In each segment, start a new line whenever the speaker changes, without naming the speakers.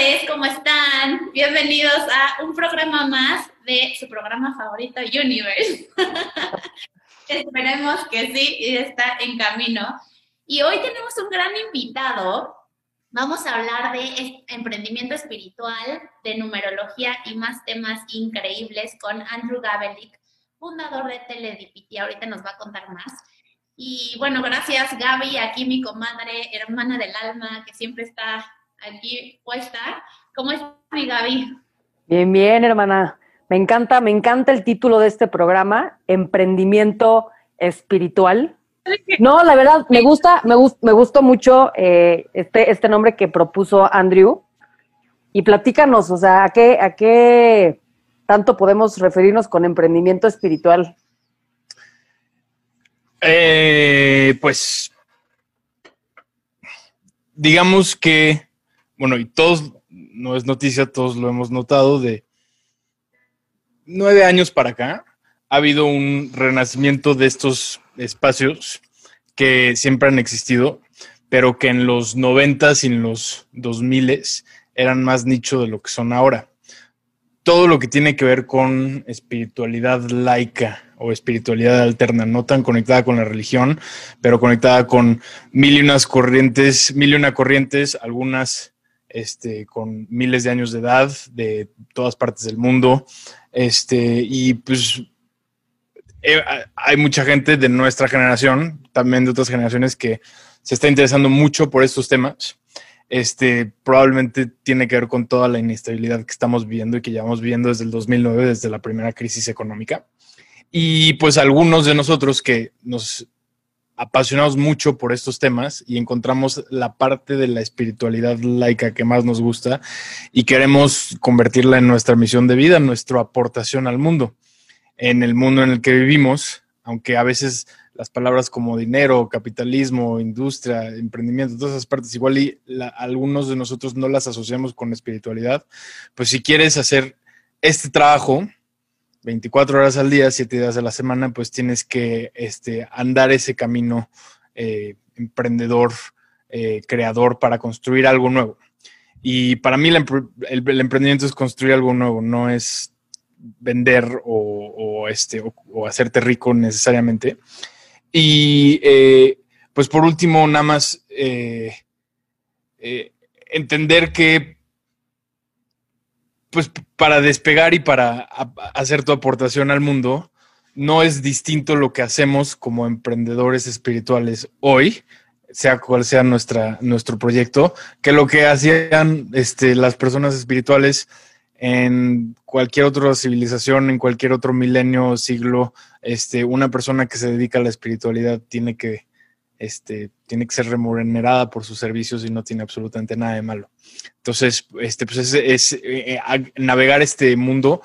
tardes, ¿cómo están? Bienvenidos a un programa más de su programa favorito, Universe. Esperemos que sí, está en camino. Y hoy tenemos un gran invitado. Vamos a hablar de emprendimiento espiritual, de numerología y más temas increíbles con Andrew Gabelick, fundador de Teledipity. Ahorita nos va a contar más. Y bueno, gracias Gaby, aquí mi comadre, hermana del alma, que siempre está aquí puesta. ¿Cómo estás, mi Gaby?
Bien, bien, hermana. Me encanta, me encanta el título de este programa, Emprendimiento Espiritual. No, la verdad, me gusta, me, me gustó mucho eh, este, este nombre que propuso Andrew. Y platícanos, o sea, ¿a qué, ¿a qué tanto podemos referirnos con emprendimiento espiritual?
Eh, pues, digamos que bueno, y todos, no es noticia, todos lo hemos notado, de nueve años para acá ha habido un renacimiento de estos espacios que siempre han existido, pero que en los noventas y en los dos miles eran más nicho de lo que son ahora. Todo lo que tiene que ver con espiritualidad laica o espiritualidad alterna, no tan conectada con la religión, pero conectada con mil y unas corrientes, mil y una corrientes, algunas este, con miles de años de edad de todas partes del mundo. Este, y pues eh, hay mucha gente de nuestra generación, también de otras generaciones, que se está interesando mucho por estos temas. Este, probablemente tiene que ver con toda la inestabilidad que estamos viendo y que llevamos viendo desde el 2009, desde la primera crisis económica. Y pues algunos de nosotros que nos apasionados mucho por estos temas y encontramos la parte de la espiritualidad laica que más nos gusta y queremos convertirla en nuestra misión de vida, nuestra aportación al mundo. En el mundo en el que vivimos, aunque a veces las palabras como dinero, capitalismo, industria, emprendimiento, todas esas partes, igual y algunos de nosotros no las asociamos con espiritualidad, pues si quieres hacer este trabajo, 24 horas al día, 7 días a la semana, pues tienes que este, andar ese camino eh, emprendedor, eh, creador para construir algo nuevo. Y para mí el, emprendimiento es construir algo nuevo, no es vender o, este, o, hacerte rico necesariamente. Y eh, pues por último, nada más entender que pues para despegar y para hacer tu aportación al mundo, no es distinto lo que hacemos como emprendedores espirituales hoy, sea cual sea nuestra, nuestro proyecto, que lo que hacían este, las personas espirituales en cualquier otra civilización, en cualquier otro milenio, siglo, este, una persona que se dedica a la espiritualidad tiene que este, tiene que ser remunerada por sus servicios y no tiene absolutamente nada de malo. Entonces, este, pues es, eh, navegar este mundo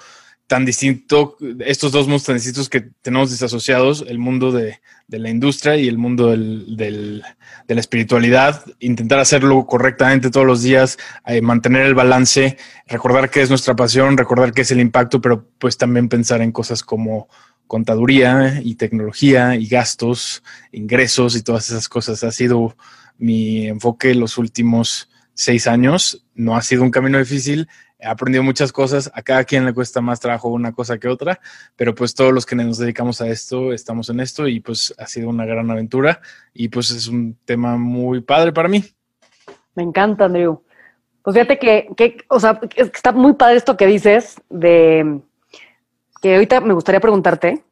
tan distinto, estos dos mundos tan distintos que tenemos desasociados, el mundo de, la industria y el mundo de la espiritualidad, intentar hacerlo correctamente todos los días, eh, mantener el balance, recordar qué es nuestra pasión, recordar qué es el impacto, pero pues también pensar en cosas como contaduría y tecnología y gastos, ingresos y todas esas cosas. Ha sido mi enfoque los últimos seis años. No ha sido un camino difícil. He aprendido muchas cosas. A cada quien le cuesta más trabajo una cosa que otra, pero pues todos los que nos dedicamos a esto estamos en esto y pues ha sido una gran aventura y pues es un tema muy padre para mí.
Me encanta, Andrew. Pues fíjate que, que o sea, está muy padre esto que dices de que ahorita me gustaría preguntarte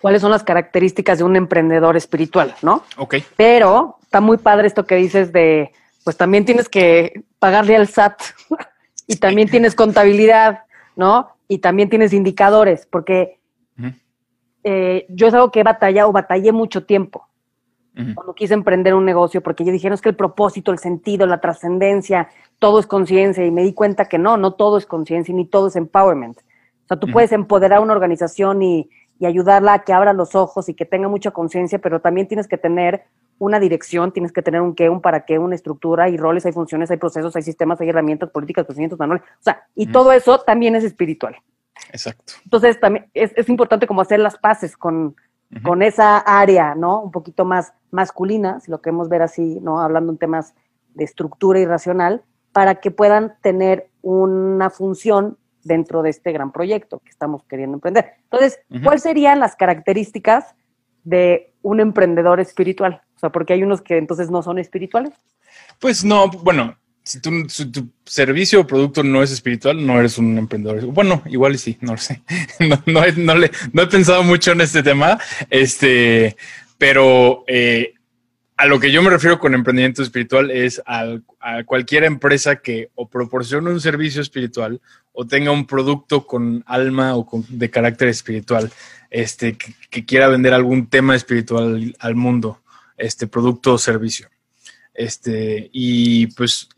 cuáles son las características de un emprendedor espiritual, ¿no?
Ok.
Pero está muy padre esto que dices de, pues también tienes que pagarle al SAT y también tienes contabilidad, ¿no? Y también tienes indicadores, porque eh, yo es algo que he batallado, batallé mucho tiempo cuando quise emprender un negocio, porque yo dije, no es que el propósito, el sentido, la trascendencia, todo es conciencia, y me di cuenta que no, no todo es conciencia, ni todo es empowerment. O sea, tú puedes empoderar a una organización y, ayudarla a que abra los ojos y que tenga mucha conciencia, pero también tienes que tener una dirección, tienes que tener un qué, un para qué, una estructura, hay roles, hay funciones, hay procesos, hay sistemas, hay herramientas, políticas, procedimientos, manuales. O sea, y todo eso también es espiritual.
Exacto.
Entonces, también es, importante como hacer las paces con, con esa área, ¿no? Un poquito más masculina, si lo queremos ver así, ¿no? Hablando en temas de estructura irracional, para que puedan tener una función dentro de este gran proyecto que estamos queriendo emprender. Entonces, ¿cuáles serían las características de un emprendedor espiritual? O sea, porque hay unos que entonces no son espirituales.
Pues no, bueno, si tu, servicio o producto no es espiritual, no eres un emprendedor. Bueno, igual y sí, no lo sé. No, he, pensado mucho en este tema, este, pero eh, a lo que yo me refiero con emprendimiento espiritual es a, cualquier empresa que o proporcione un servicio espiritual o tenga un producto con alma o de carácter espiritual, este, que, quiera vender algún tema espiritual al mundo, este producto o servicio. Este, y pues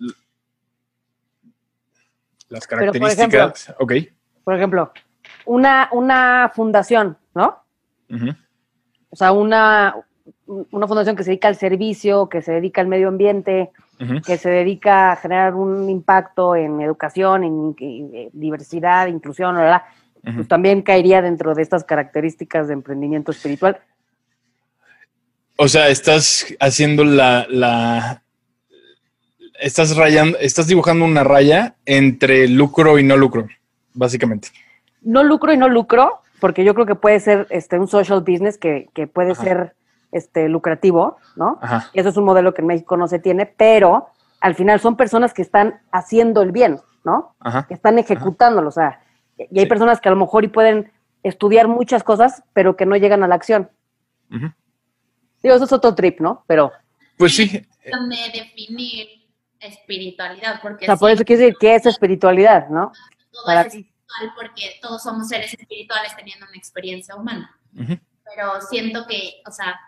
las características.
ok. Por ejemplo, una, una fundación, ¿no? O sea, una, una fundación que se dedica al servicio, que se dedica al medio ambiente, que se dedica a generar un impacto en educación, en, diversidad, inclusión, ¿verdad? pues también caería dentro de estas características de emprendimiento espiritual.
O sea, estás haciendo la, la estás rayando, estás dibujando una raya entre lucro y no lucro, básicamente.
No lucro y no lucro, porque yo creo que puede ser este, un social business que, que puede ser este, lucrativo, ¿no? Y eso es un modelo que en México no se tiene, pero al final son personas que están haciendo el bien, ¿no? Que están ejecutándolo, o sea, y hay personas que a lo mejor y pueden estudiar muchas cosas, pero que no llegan a la acción. Digo, eso es otro trip, ¿no? Pero...
Pues sí.
De definir espiritualidad, porque...
O sea, por eso quiere decir que es espiritualidad, ¿no?
Todo es espiritual porque todos somos seres espirituales teniendo una experiencia humana. Pero siento que, o sea,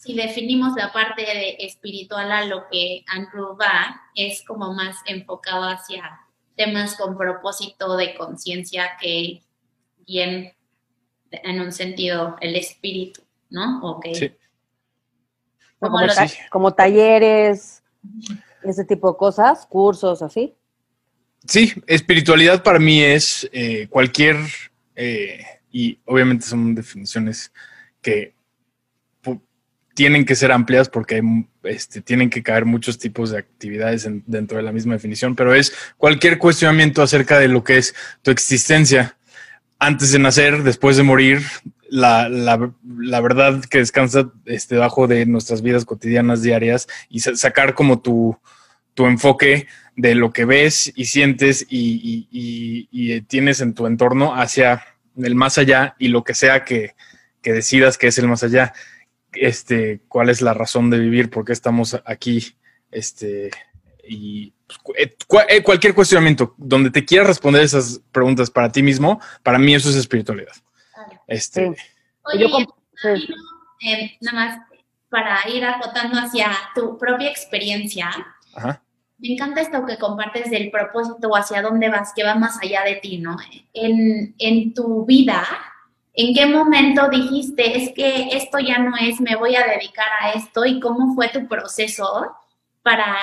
si definimos la parte de espiritual a lo que Andrew va, es como más enfocado hacia temas con propósito de conciencia que bien en un sentido el espíritu, ¿no? Okay. Sí.
Como, como, talleres, ese tipo de cosas, cursos, así.
Sí, espiritualidad para mí es eh, cualquier, eh, y obviamente son definiciones que tienen que ser amplias porque este, tienen que caer muchos tipos de actividades dentro de la misma definición, pero es cualquier cuestionamiento acerca de lo que es tu existencia. Antes de nacer, después de morir, la, verdad que descansa este, debajo de nuestras vidas cotidianas diarias y sacar como tu, enfoque de lo que ves y sientes y, tienes en tu entorno hacia el más allá y lo que sea que decidas que es el más allá este, cuál es la razón de vivir, por qué estamos aquí, este, y pues, eh, eh, cualquier cuestionamiento donde te quieras responder esas preguntas para ti mismo, para mí eso es espiritualidad. Este,
Oye, eh, nada más para ir acotando hacia tu propia experiencia. Me encanta esto que compartes del propósito o hacia dónde vas, que va más allá de ti, ¿no? En, en tu vida, ¿En qué momento dijiste, es que esto ya no es, me voy a dedicar a esto? ¿Y cómo fue tu proceso para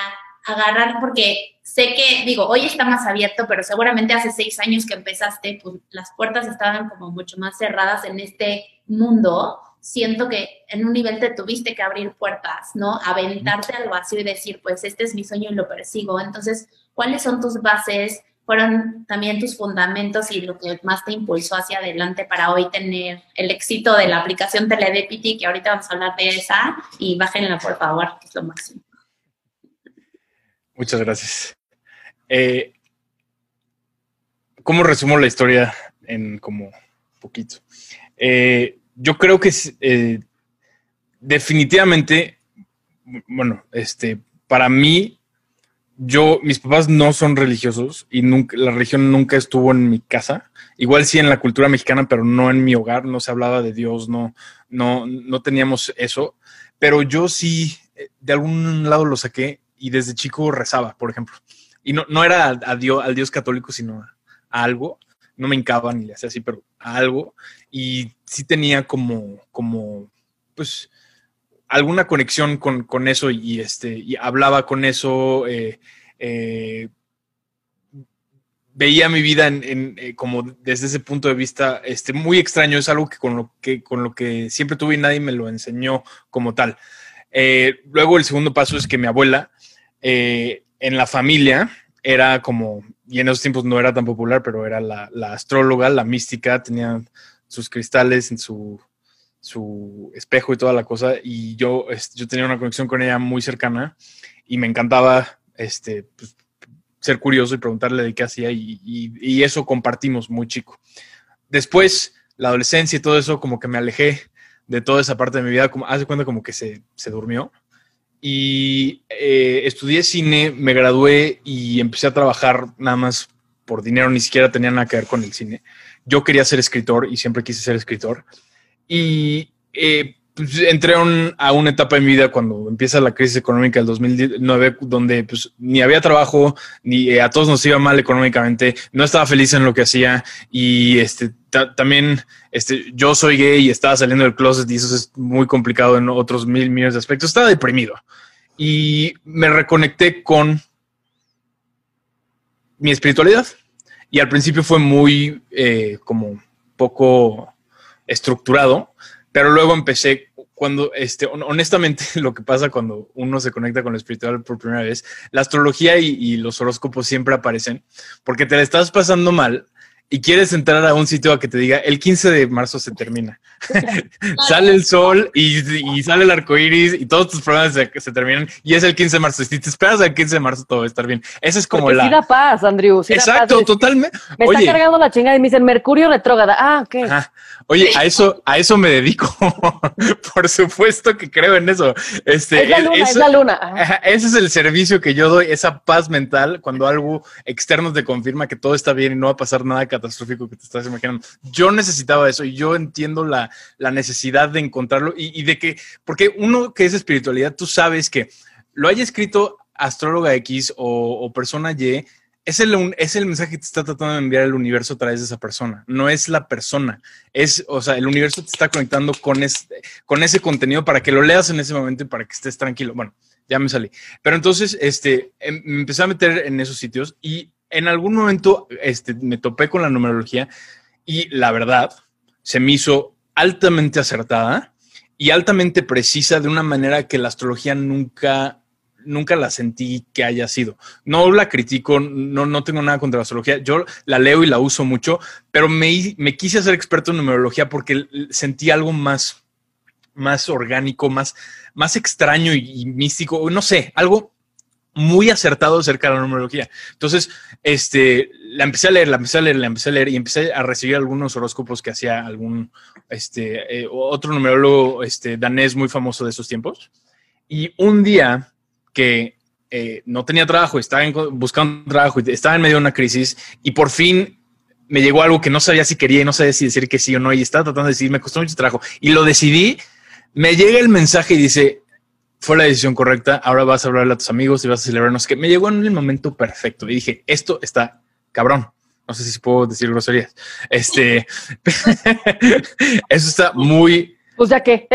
agarrar? Porque sé que, digo, hoy está más abierto, pero seguramente hace seis años que empezaste, pues las puertas estaban como mucho más cerradas en este mundo. Siento que en un nivel te tuviste que abrir puertas, ¿no? Aventarte al vacío y decir, pues este es mi sueño y lo persigo. Entonces, ¿cuáles son tus bases? Fueron también tus fundamentos y lo que más te impulsó hacia adelante para hoy tener el éxito de la aplicación Teledepity, que ahorita vamos a hablar de esa, y bájenla por favor, que es lo máximo.
Muchas gracias. Eh, ¿Cómo resumo la historia en como poquito? Eh, yo creo que eh, definitivamente, bueno, este, para mí yo, mis papás no son religiosos y nunca, la religión nunca estuvo en mi casa. Igual sí en la cultura mexicana, pero no en mi hogar, no se hablaba de Dios, no, no, no teníamos eso. Pero yo sí, eh, de algún lado lo saqué y desde chico rezaba, por ejemplo. Y no, no era a Dios, al Dios católico, sino a, algo. No me hincaba ni le hacía así, pero a algo. Y sí tenía como, como, pues, alguna conexión con, eso y, este, y hablaba con eso, eh, eh, veía mi vida eh, como desde ese punto de vista este, muy extraño, es algo que con, lo que con lo que siempre tuve y nadie me lo enseñó como tal. luego el segundo paso es que mi abuela en la familia era como, y en esos tiempos no era tan popular, pero era la, la astróloga, la mística, tenía sus cristales en su, su espejo y toda la cosa, y yo, yo tenía una conexión con ella muy cercana y me encantaba este, pues, ser curioso y preguntarle de qué hacía y, y, eso compartimos muy chico. Después, la adolescencia y todo eso, como que me alejé de toda esa parte de mi vida, como hace cuenta como que se, se durmió. Y eh, estudié cine, me gradué y empecé a trabajar nada más por dinero, ni siquiera tenía nada que ver con el cine. Yo quería ser escritor y siempre quise ser escritor. Y eh, pues, entré a una etapa en mi vida cuando empieza la crisis económica del 2009, donde pues, ni había trabajo, ni eh, a todos nos iba mal económicamente, no estaba feliz en lo que hacía y este, también este, yo soy gay y estaba saliendo del closet y eso es muy complicado en otros mil millones de aspectos. Estaba deprimido y me reconecté con mi espiritualidad y al principio fue muy eh, como poco estructurado, pero luego empecé cuando, este, honestamente, lo que pasa cuando uno se conecta con lo espiritual por primera vez, la astrología y, y los horóscopos siempre aparecen porque te la estás pasando mal y quieres entrar a un sitio a que te diga el 15 de marzo se termina. sale el sol y, sale el arco iris y todos tus problemas se, se, terminan y es el 15 de marzo. Si te esperas al 15 de marzo, todo va a estar bien. Esa es como la.
Sí da paz, Andrew.
Exacto, totalmente.
Me está cargando la chingada y me dicen Mercurio retrógrada. Ah, ok.
Oye, a eso, a eso me dedico. Por supuesto que creo en eso. Este,
es la luna, es la luna.
Ese es el servicio que yo doy, esa paz mental cuando algo externo te confirma que todo está bien y no va a pasar nada catastrófico que te estás imaginando. Yo necesitaba eso y yo entiendo la, necesidad de encontrarlo y, de que, porque uno que es espiritualidad, tú sabes que lo haya escrito astróloga X o, persona Y, es el, es el mensaje que te está tratando de enviar el universo a través de esa persona, no es la persona, es, o sea, el universo te está conectando con, este, con ese contenido para que lo leas en ese momento y para que estés tranquilo. Bueno, ya me salí. Pero entonces, este, em, me empecé a meter en esos sitios y en algún momento este, me topé con la numerología y la verdad se me hizo altamente acertada y altamente precisa de una manera que la astrología nunca, nunca la sentí que haya sido. No la critico, no, no tengo nada contra la astrología, yo la leo y la uso mucho, pero me, me quise hacer experto en numerología porque sentí algo más, más orgánico, más, más extraño y, y místico, no sé, algo muy acertado acerca de la numerología. Entonces, este, la empecé a leer, la empecé a leer, la empecé a leer y empecé a recibir algunos horóscopos que hacía algún, este, eh, otro numerólogo este, danés muy famoso de esos tiempos. Y un día que eh, no tenía trabajo, estaba buscando trabajo y estaba en medio de una crisis y por fin me llegó algo que no sabía si quería y no sabía si decir que sí o no y estaba tratando de decir, me costó mucho trabajo y lo decidí. Me llega el mensaje y dice, fue la decisión correcta, ahora vas a hablarle a tus amigos y vas a celebrarnos, que me llegó en el momento perfecto y dije, esto está cabrón. No sé si puedo decir groserías. Este, eso está muy...
Pues ya que.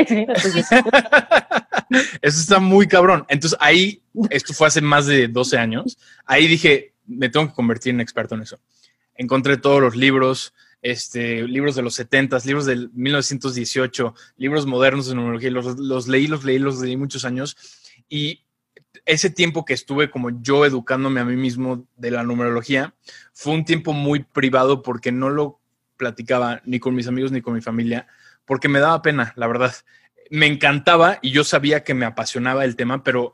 eso está muy cabrón. Entonces ahí, esto fue hace más de 12 años, ahí dije, me tengo que convertir en experto en eso. Encontré todos los libros, este, libros de los 70, libros del 1918, libros modernos de numerología, los, los leí, los leí, los leí muchos años y ese tiempo que estuve como yo educándome a mí mismo de la numerología fue un tiempo muy privado porque no lo platicaba ni con mis amigos ni con mi familia, porque me daba pena, la verdad. Me encantaba y yo sabía que me apasionaba el tema, pero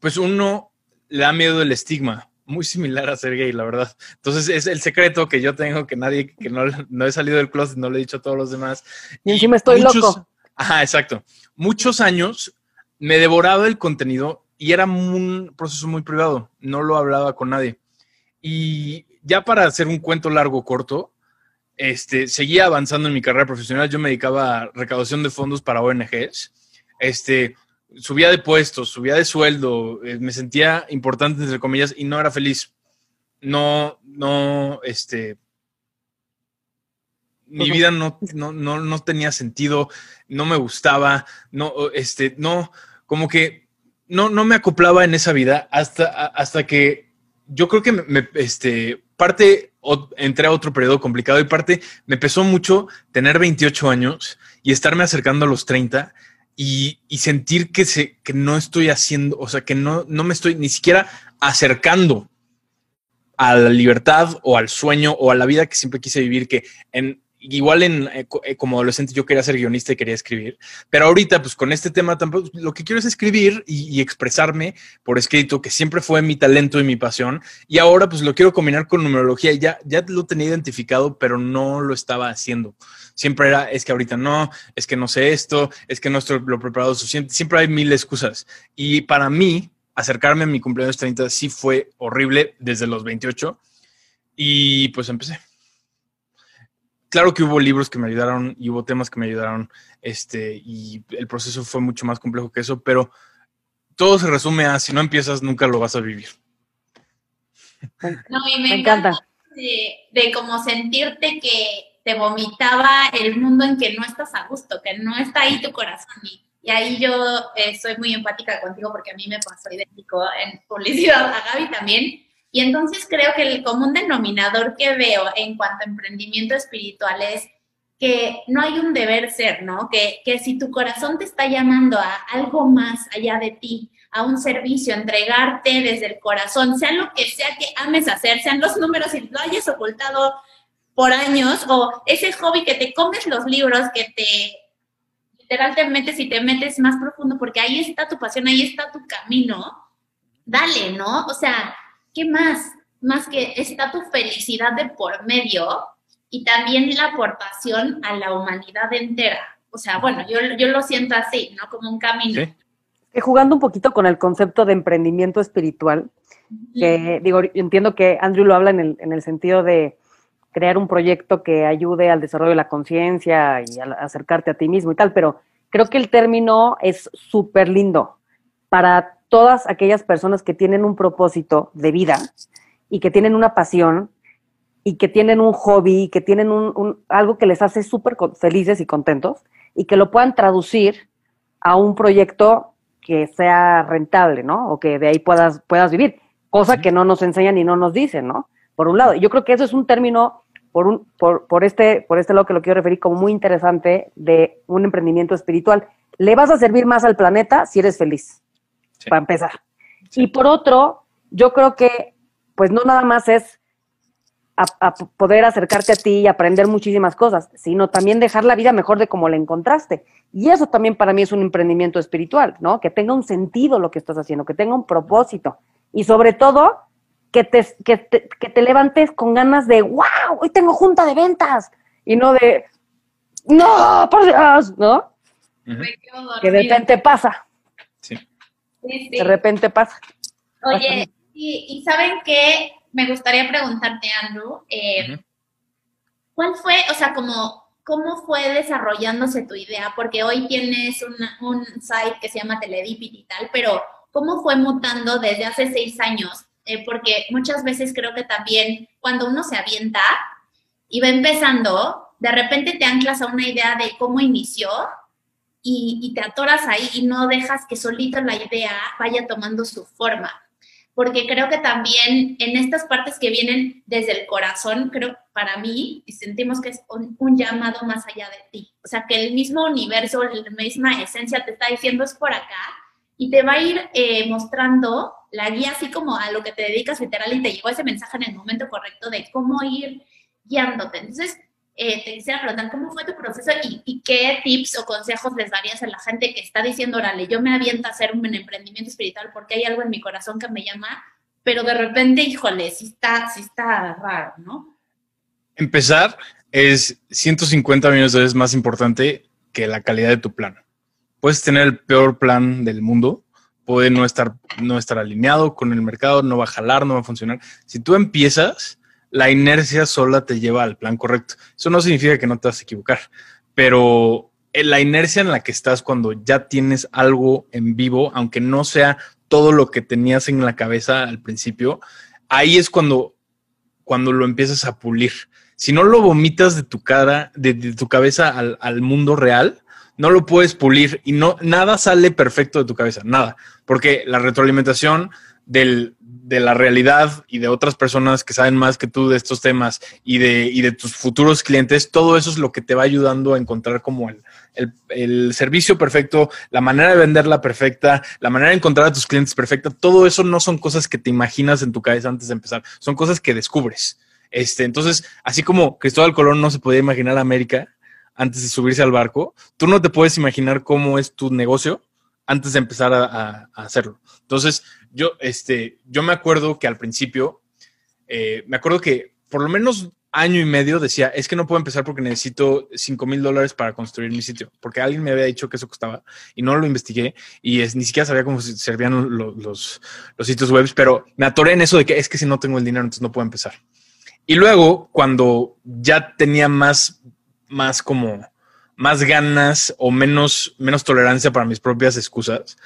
pues uno le da miedo el estigma muy similar a ser gay, la verdad. Entonces es el secreto que yo tengo, que nadie, que no, no he salido del closet, no le he dicho a todos los demás.
Y encima estoy loco.
Ajá, exacto. Muchos años me devoraba el contenido y era un proceso muy privado, no lo hablaba con nadie. Y ya para hacer un cuento largo, corto, este, seguía avanzando en mi carrera profesional, yo me dedicaba a recaudación de fondos para ONGs. Este, subía de puestos, subía de sueldo, eh, me sentía importante, entre comillas, y no era feliz. No, no, este, mi vida no, no, no, no tenía sentido, no me gustaba, no, este, no, como que no, no me acoplaba en esa vida hasta, hasta que yo creo que me, este, parte, entré a otro periodo complicado y parte, me pesó mucho tener 28 años y estarme acercando a los 30 y, sentir que, se, que no estoy haciendo, o sea, que no, no me estoy ni siquiera acercando a la libertad o al sueño o a la vida que siempre quise vivir, que en, igual en eh, eh, como adolescente yo quería ser guionista y quería escribir, pero ahorita pues con este tema tampoco lo que quiero es escribir y, expresarme por escrito, que siempre fue mi talento y mi pasión, y ahora pues lo quiero combinar con numerología, ya ya lo tenía identificado, pero no lo estaba haciendo. Siempre era, es que ahorita no, es que no sé esto, es que no estoy lo preparado suficiente, siempre hay mil excusas. Y para mí, acercarme a mi cumpleaños 30 sí fue horrible desde los 28 y pues empecé claro que hubo libros que me ayudaron y hubo temas que me ayudaron, este, y el proceso fue mucho más complejo que eso, pero todo se resume a si no empiezas, nunca lo vas a vivir.
No, y me, encanta, de, de como sentirte que te vomitaba el mundo en que no estás a gusto, que no está ahí tu corazón. Y, y ahí yo eh, soy muy empática contigo porque a mí me pasó idéntico en publicidad, a Gaby también y entonces creo que el común denominador que veo en cuanto a emprendimiento espiritual es que no hay un deber ser, ¿no? Que, que si tu corazón te está llamando a algo más allá de ti, a un servicio, entregarte desde el corazón, sea lo que sea que ames hacer, sean los números y lo hayas ocultado por años, o ese hobby que te comes los libros, que te literalmente si te metes más profundo, porque ahí está tu pasión, ahí está tu camino, dale, ¿no? O sea, ¿qué más? Más que está tu felicidad de por medio y también la aportación a la humanidad entera. O sea, bueno, yo, yo lo siento así, ¿no? Como un camino.
Que jugando un poquito con el concepto de emprendimiento espiritual, que digo, entiendo que Andrew lo habla en el, en el sentido de crear un proyecto que ayude al desarrollo de la conciencia y a acercarte a ti mismo y tal, pero creo que el término es súper lindo para todas aquellas personas que tienen un propósito de vida y que tienen una pasión y que tienen un hobby, y que tienen un, algo que les hace súper felices y contentos y que lo puedan traducir a un proyecto que sea rentable, ¿no? O que de ahí puedas, puedas vivir, cosa que no nos enseñan y no nos dicen, ¿no? Por un lado, yo creo que eso es un término, por, un, por, por, este, por este lado que lo quiero referir como muy interesante de un emprendimiento espiritual. Le vas a servir más al planeta si eres feliz para empezar. Y por otro, yo creo que, pues no nada más es a, poder acercarte a ti y aprender muchísimas cosas, sino también dejar la vida mejor de como la encontraste. Y eso también para mí es un emprendimiento espiritual, ¿no? Que tenga un sentido lo que estás haciendo, que tenga un propósito. Y sobre todo, que te, que te, que te levantes con ganas de, wow, hoy tengo junta de ventas. Y no de, no, por Dios, ¿no? Que de repente pasa. De repente pasa.
Oye, y, ¿saben qué? Me gustaría preguntarte, Andrew, eh, ¿cuál fue, o sea, como, cómo fue desarrollándose tu idea? Porque hoy tienes un site que se llama Teledipit y tal, pero ¿cómo fue mutando desde hace seis años? Eh, porque muchas veces creo que también cuando uno se avienta y va empezando, de repente te anclas a una idea de cómo inició y, te atoras ahí y no dejas que solito la idea vaya tomando su forma. Porque creo que también en estas partes que vienen desde el corazón, creo para mí, y sentimos que es un, llamado más allá de ti. O sea, que el mismo universo, la misma esencia te está diciendo es por acá y te va a ir eh, mostrando la guía así como a lo que te dedicas literal y te llegó ese mensaje en el momento correcto de cómo ir guiándote. Entonces, eh, te quisiera preguntar cómo fue tu proceso y, qué tips o consejos les darías a la gente que está diciendo, órale, yo me aviento a hacer un emprendimiento espiritual porque hay algo en mi corazón que me llama, pero de repente, híjole, sí está, sí está raro, ¿no?
Empezar es 150 millones de veces más importante que la calidad de tu plan. Puedes tener el peor plan del mundo, puede no estar, no estar alineado con el mercado, no va a jalar, no va a funcionar. Si tú empiezas, la inercia sola te lleva al plan correcto. Eso no significa que no te vas a equivocar, pero la inercia en la que estás cuando ya tienes algo en vivo, aunque no sea todo lo que tenías en la cabeza al principio, ahí es cuando, cuando lo empiezas a pulir. Si no lo vomitas de tu cara, de, tu cabeza al, al mundo real, no lo puedes pulir y no, nada sale perfecto de tu cabeza, nada, porque la retroalimentación del, de la realidad y de otras personas que saben más que tú de estos temas y de, y de tus futuros clientes, todo eso es lo que te va ayudando a encontrar como el, el, servicio perfecto, la manera de venderla perfecta, la manera de encontrar a tus clientes perfecta, todo eso no son cosas que te imaginas en tu cabeza antes de empezar, son cosas que descubres. Este, entonces, así como Cristóbal Colón no se podía imaginar América antes de subirse al barco, tú no te puedes imaginar cómo es tu negocio antes de empezar a, a hacerlo. Entonces, yo, este, yo me acuerdo que al principio, eh, me acuerdo que por lo menos año y medio decía, es que no puedo empezar porque necesito 5 mil dólares para construir mi sitio, porque alguien me había dicho que eso costaba y no lo investigué y es, ni siquiera sabía cómo servían los, los, sitios web, pero me atoré en eso de que es que si no tengo el dinero, entonces no puedo empezar. Y luego, cuando ya tenía más, más como, más ganas o menos, menos tolerancia para mis propias excusas,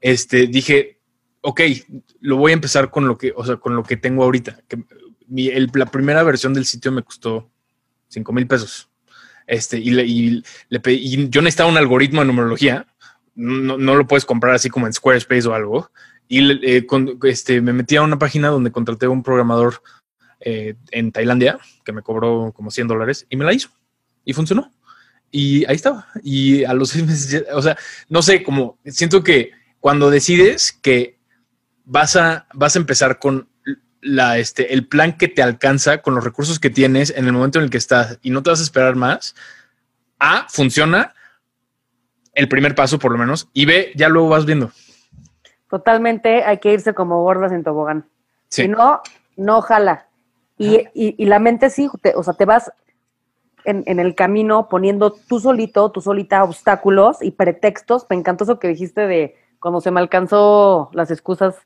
este, dije, ok, lo voy a empezar con lo que, o sea, con lo que tengo ahorita. La primera versión del sitio me costó 5 mil pesos. Este, y, le, y, le pedí, y, yo necesitaba un algoritmo de numerología. No, no, lo puedes comprar así como en Squarespace o algo. Y eh, este, me metí a una página donde contraté a un programador eh, en Tailandia que me cobró como 100 dólares y me la hizo. Y funcionó. Y ahí estaba. Y a los seis meses, o sea, no sé, como siento que cuando decides que vas a, vas a empezar con la, este, el plan que te alcanza con los recursos que tienes en el momento en el que estás y no te vas a esperar más. A, funciona el primer paso por lo menos y B, ya luego vas viendo.
Totalmente, hay que irse como gordas en tobogán. Sí. Si no, no jala. Y, y, y, la mente sí, te, o sea, te vas en, en, el camino poniendo tú solito, tú solita obstáculos y pretextos. Me encantó eso que dijiste de cuando se me alcanzó las excusas,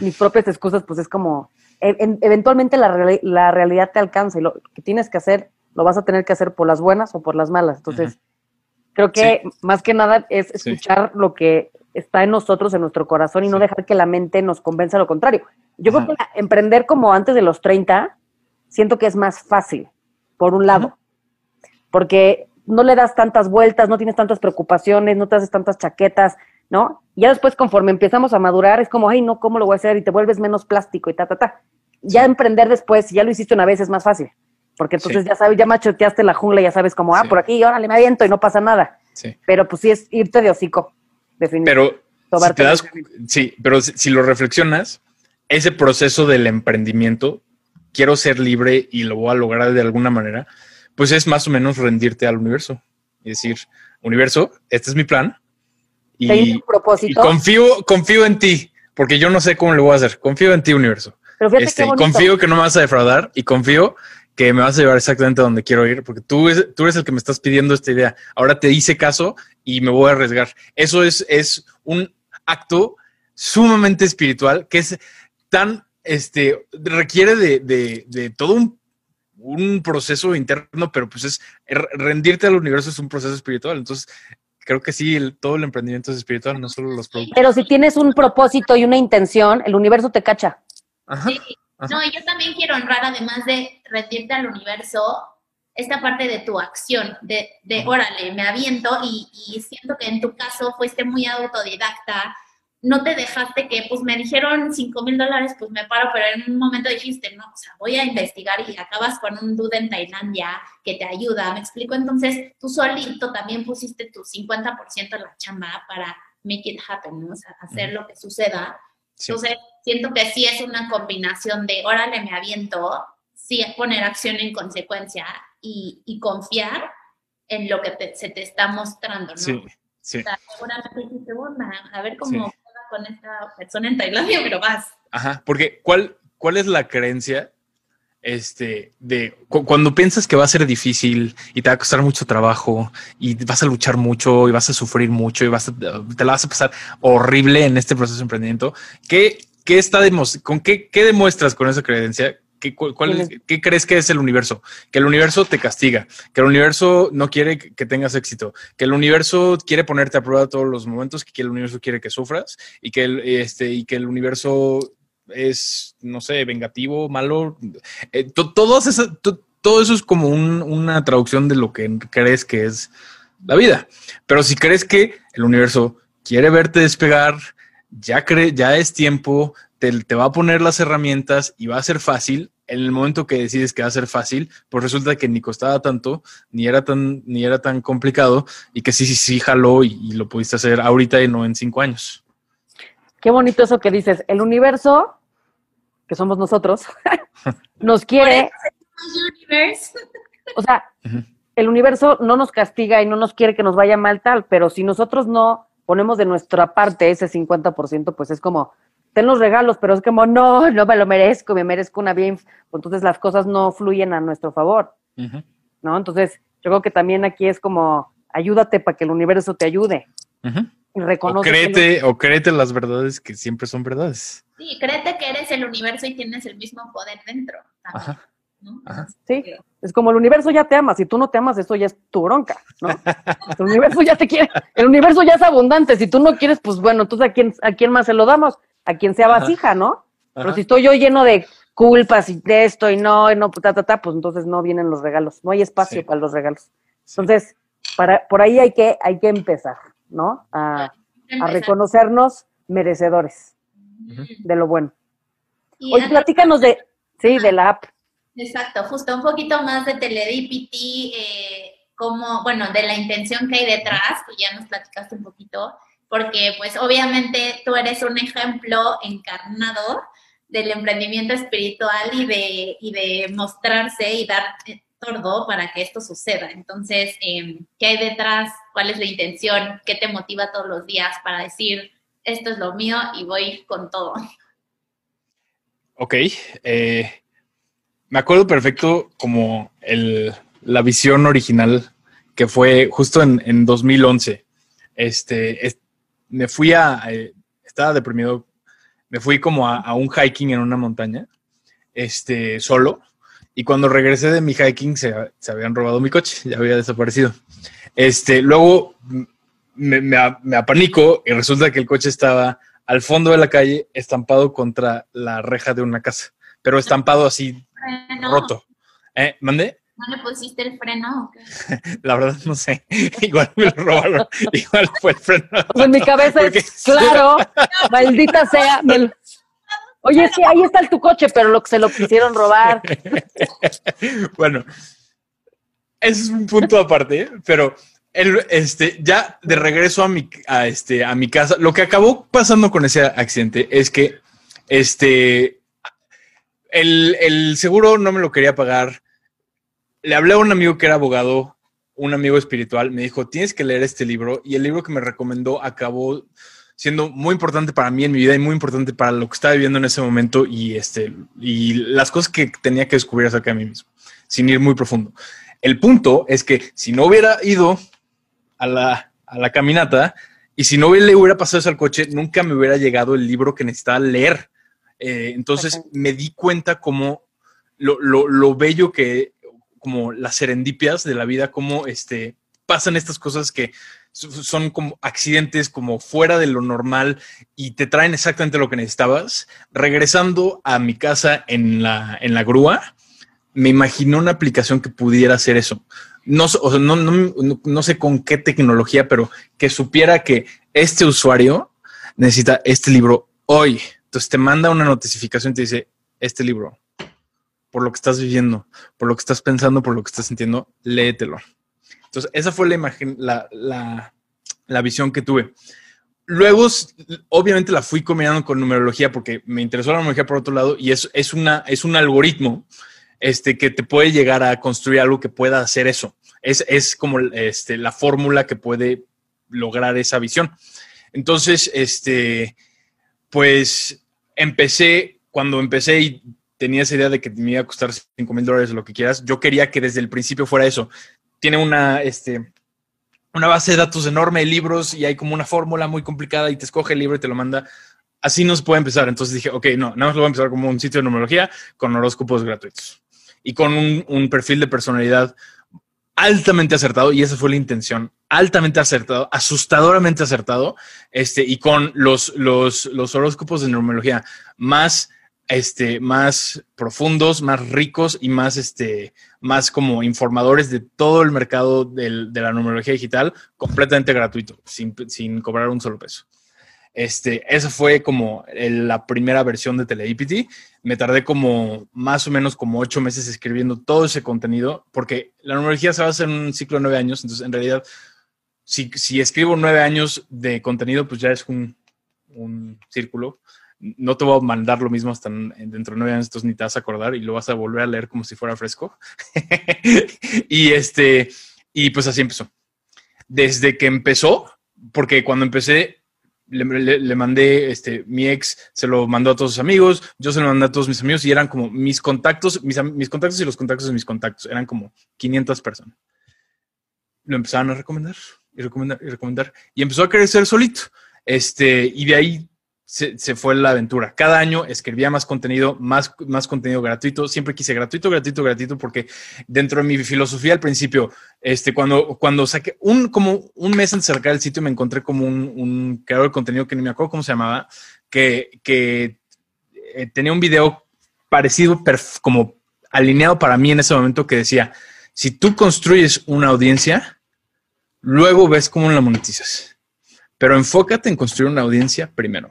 mis propias excusas, pues es como, en, eventualmente la, la, realidad te alcanza y lo que tienes que hacer, lo vas a tener que hacer por las buenas o por las malas. Entonces, creo que sí. más que nada es escuchar sí. lo que está en nosotros, en nuestro corazón y sí. no dejar que la mente nos convenza lo contrario. Yo Ajá. creo que emprender como antes de los 30, siento que es más fácil, por un lado, Ajá. porque no le das tantas vueltas, no tienes tantas preocupaciones, no te haces tantas chaquetas, ¿no? Y ya después, conforme empezamos a madurar, es como, ay, no, ¿cómo lo voy a hacer? Y te vuelves menos plástico y ta, ta, ta. Ya emprender después, si ya lo hiciste una vez, es más fácil. Porque entonces sí. ya sabes, ya machoteaste la jungla, ya sabes como, ah, sí. por aquí, órale, me aviento y no pasa nada. Sí. Pero pues sí es irte de hocico, definitivamente.
Pero, si te das, sí, pero si, si lo reflexionas, ese proceso del emprendimiento, quiero ser libre y lo voy a lograr de alguna manera, pues es más o menos rendirte al universo. Y decir, universo, este es mi plan, y,
propósito?
y confío, confío en ti, porque yo no sé cómo lo voy a hacer. Confío en ti, universo. Este, confío que no me vas a defraudar y confío que me vas a llevar exactamente a donde quiero ir, porque tú, es, tú eres el que me estás pidiendo esta idea. Ahora te hice caso y me voy a arriesgar. Eso es, es un acto sumamente espiritual que es tan, este, requiere de, de, de todo un, un proceso interno, pero pues es rendirte al universo es un proceso espiritual. Entonces, creo que sí, el, todo el emprendimiento es espiritual, no solo los productos.
Pero si tienes un propósito y una intención, el universo te cacha.
Ajá, sí. Ajá. No, yo también quiero honrar, además de rendirte al universo, esta parte de tu acción, de, de órale, me aviento y, y siento que en tu caso fuiste muy autodidacta, no te dejaste que, pues me dijeron 5 mil dólares, pues me paro, pero en un momento dijiste, no, o sea, voy a investigar y acabas con un dude en Tailandia que te ayuda, me explico, entonces tú solito también pusiste tu 50% en la chamba para make it happen, ¿no? o sea, hacer mm. lo que suceda. Sí. Entonces, siento que sí es una combinación de, órale, me aviento, sí poner acción en consecuencia y, y confiar en lo que te, se te está mostrando, ¿no?
Sí, sí.
O sea, bueno, a ver cómo... Sí con esta persona en Tailandia, pero vas.
Ajá, porque ¿cuál, cuál es la creencia este, de cu cuando piensas que va a ser difícil y te va a costar mucho trabajo y vas a luchar mucho y vas a sufrir mucho y vas a, te la vas a pasar horrible en este proceso de emprendimiento, ¿qué, qué está con qué, qué demuestras con esa creencia? ¿Qué, cuál es, ¿Qué crees que es el universo? Que el universo te castiga, que el universo no quiere que tengas éxito, que el universo quiere ponerte a prueba todos los momentos, que el universo quiere que sufras y que el, este, y que el universo es, no sé, vengativo, malo. Eh, to, todo, eso, to, todo eso es como un, una traducción de lo que crees que es la vida. Pero si crees que el universo quiere verte despegar, ya, cree, ya es tiempo, te, te va a poner las herramientas y va a ser fácil, en el momento que decides que va a ser fácil, pues resulta que ni costaba tanto, ni era tan, ni era tan complicado, y que sí, sí, sí, jaló y, y lo pudiste hacer ahorita y no en cinco años.
Qué bonito eso que dices. El universo, que somos nosotros, nos quiere, o sea, el universo no nos castiga y no nos quiere que nos vaya mal tal, pero si nosotros no ponemos de nuestra parte ese 50%, pues es como, ten los regalos, pero es como, no, no me lo merezco, me merezco una bien, entonces las cosas no fluyen a nuestro favor, ¿no? Entonces, yo creo que también aquí es como, ayúdate para que el universo te ayude
ujú.
y
O
reconoce. que
créete, o créete las verdades que siempre son verdades.
Sí, créete que eres el universo y tienes el mismo poder dentro. también,
Ajá.
¿no?
Ajá.
Sí, es como el universo ya te ama, si tú no te amas, eso ya es tu bronca, ¿no? El universo ya te quiere, el universo ya es abundante, si tú no quieres, pues bueno, entonces a quién, a quién más se lo damos, a quien sea
Ajá.
vasija, ¿no? Pero si estoy yo lleno de culpas y de esto y no, y no, ta, ta, ta, pues entonces no vienen los regalos, no hay espacio
Sí.
para los regalos.
Sí.
Entonces, para, por ahí hay que, hay que empezar, ¿no? A, reconocernos merecedores de lo bueno.
Y antes-
platícanos de, sí, de la app.
Exacto, justo un poquito más de TeleDPT, eh, como, bueno, de la intención que hay detrás, que ya nos platicaste un poquito, porque pues obviamente tú eres un ejemplo encarnado del emprendimiento espiritual y de, y de mostrarse y dar eh, todo para que esto suceda. Entonces, eh, ¿qué hay detrás? ¿Cuál es la intención? ¿Qué te motiva todos los días para decir, esto es lo mío y voy con todo?
Ok. eh, me acuerdo perfecto como el, la visión original que fue justo en, en 2011. Este, es- me fui a, eh, estaba deprimido, me fui como a, a un hiking en una montaña, este, solo, y cuando regresé de mi hiking se, se habían robado mi coche, ya había desaparecido. Este, luego me, me, apanico y resulta que el coche estaba al fondo de la calle, estampado contra la reja de una casa, pero estampado así, roto. ¿Eh? ¿Mandé?
¿No le pusiste el freno?
La verdad no sé. Igual me lo robaron. Igual fue el freno.
Pues en mi cabeza
Porque-
es, claro, maldita sea. me lo- Oye, sí, ahí está el tu coche, pero lo que se lo quisieron robar.
bueno, ese es un punto aparte, pero el, este, ya de regreso a mi, a, este, a mi casa, lo que acabó pasando con ese accidente es que este, el, el seguro no me lo quería pagar. Le hablé a un amigo que era abogado, un amigo espiritual, me dijo, tienes que leer este libro y el libro que me recomendó acabó siendo muy importante para mí en mi vida y muy importante para lo que estaba viviendo en ese momento y, este, y las cosas que tenía que descubrir acerca de mí mismo, sin ir muy profundo. El punto es que si no hubiera ido a la, a la caminata y si no le hubiera pasado eso al coche, nunca me hubiera llegado el libro que necesitaba leer. Eh, entonces me di cuenta como lo, lo, lo bello que, como las serendipias de la vida, como este, pasan estas cosas que so- son como accidentes, como fuera de lo normal y te traen exactamente lo que necesitabas. Regresando a mi casa en la, en la grúa, me imaginé una aplicación que pudiera hacer eso. No, no- no- no sé con qué tecnología, pero que supiera que este usuario necesita este libro hoy. Entonces te manda una notificación y te dice, este libro, por lo que estás viviendo, por lo que estás pensando, por lo que estás sintiendo, léetelo. Entonces, esa fue la imagen, la, la, la visión que tuve. Luego, obviamente, la fui combinando con numerología porque me interesó la numerología por otro lado y es, es, una, es un algoritmo este, que te puede llegar a construir algo que pueda hacer eso. Es, es como este, la fórmula que puede lograr esa visión. Entonces, este, pues empecé, cuando empecé y tenía esa idea de que me iba a costar 5 mil dólares o lo que quieras, yo quería que desde el principio fuera eso. Tiene una, este, una base de datos enorme de libros y hay como una fórmula muy complicada y te escoge el libro y te lo manda. Así no se puede empezar. Entonces dije, ok, no, nada más lo voy a empezar como un sitio de numerología con horóscopos gratuitos y con un, un perfil de personalidad altamente acertado y esa fue la intención, altamente acertado, asustadoramente acertado, este, y con los, los, los horóscopos de numerología más este, más profundos, más ricos y más, este, más como informadores de todo el mercado de la numerología digital, completamente gratuito, sin, sin cobrar un solo peso. Este, esa fue como la primera versión de Teledipity. Me tardé como más o menos como ocho meses escribiendo todo ese contenido, porque la numerología se basa en un ciclo de nueve años, entonces en realidad, si, si escribo nueve años de contenido, pues ya es un, un círculo. No te voy a mandar lo mismo hasta en- dentro de nueve años, entonces ni te vas a acordar y lo vas a volver a leer como si fuera fresco. y este, y pues así empezó. Desde que empezó, porque cuando empecé, le, le- le mandé, este, mi ex se lo mandó a todos sus amigos, yo se lo mandé a todos mis amigos y eran como mis contactos, mis, mis contactos y los contactos de mis contactos, eran como 500 personas. Lo empezaron a recomendar y recomendar y recomendar y empezó a crecer solito. Este, y de ahí se, fue la aventura. Cada año escribía más contenido, más, más contenido gratuito. Siempre quise gratuito, gratuito, gratuito, porque dentro de mi filosofía al principio, este, cuando, cuando saqué un, como un mes antes de sacar el sitio, me encontré como un, creador de contenido que ni me acuerdo cómo se llamaba, que, que eh, tenía un video parecido, como alineado para mí en ese momento, que decía, si tú construyes una audiencia, luego ves cómo la monetizas. Pero enfócate en construir una audiencia primero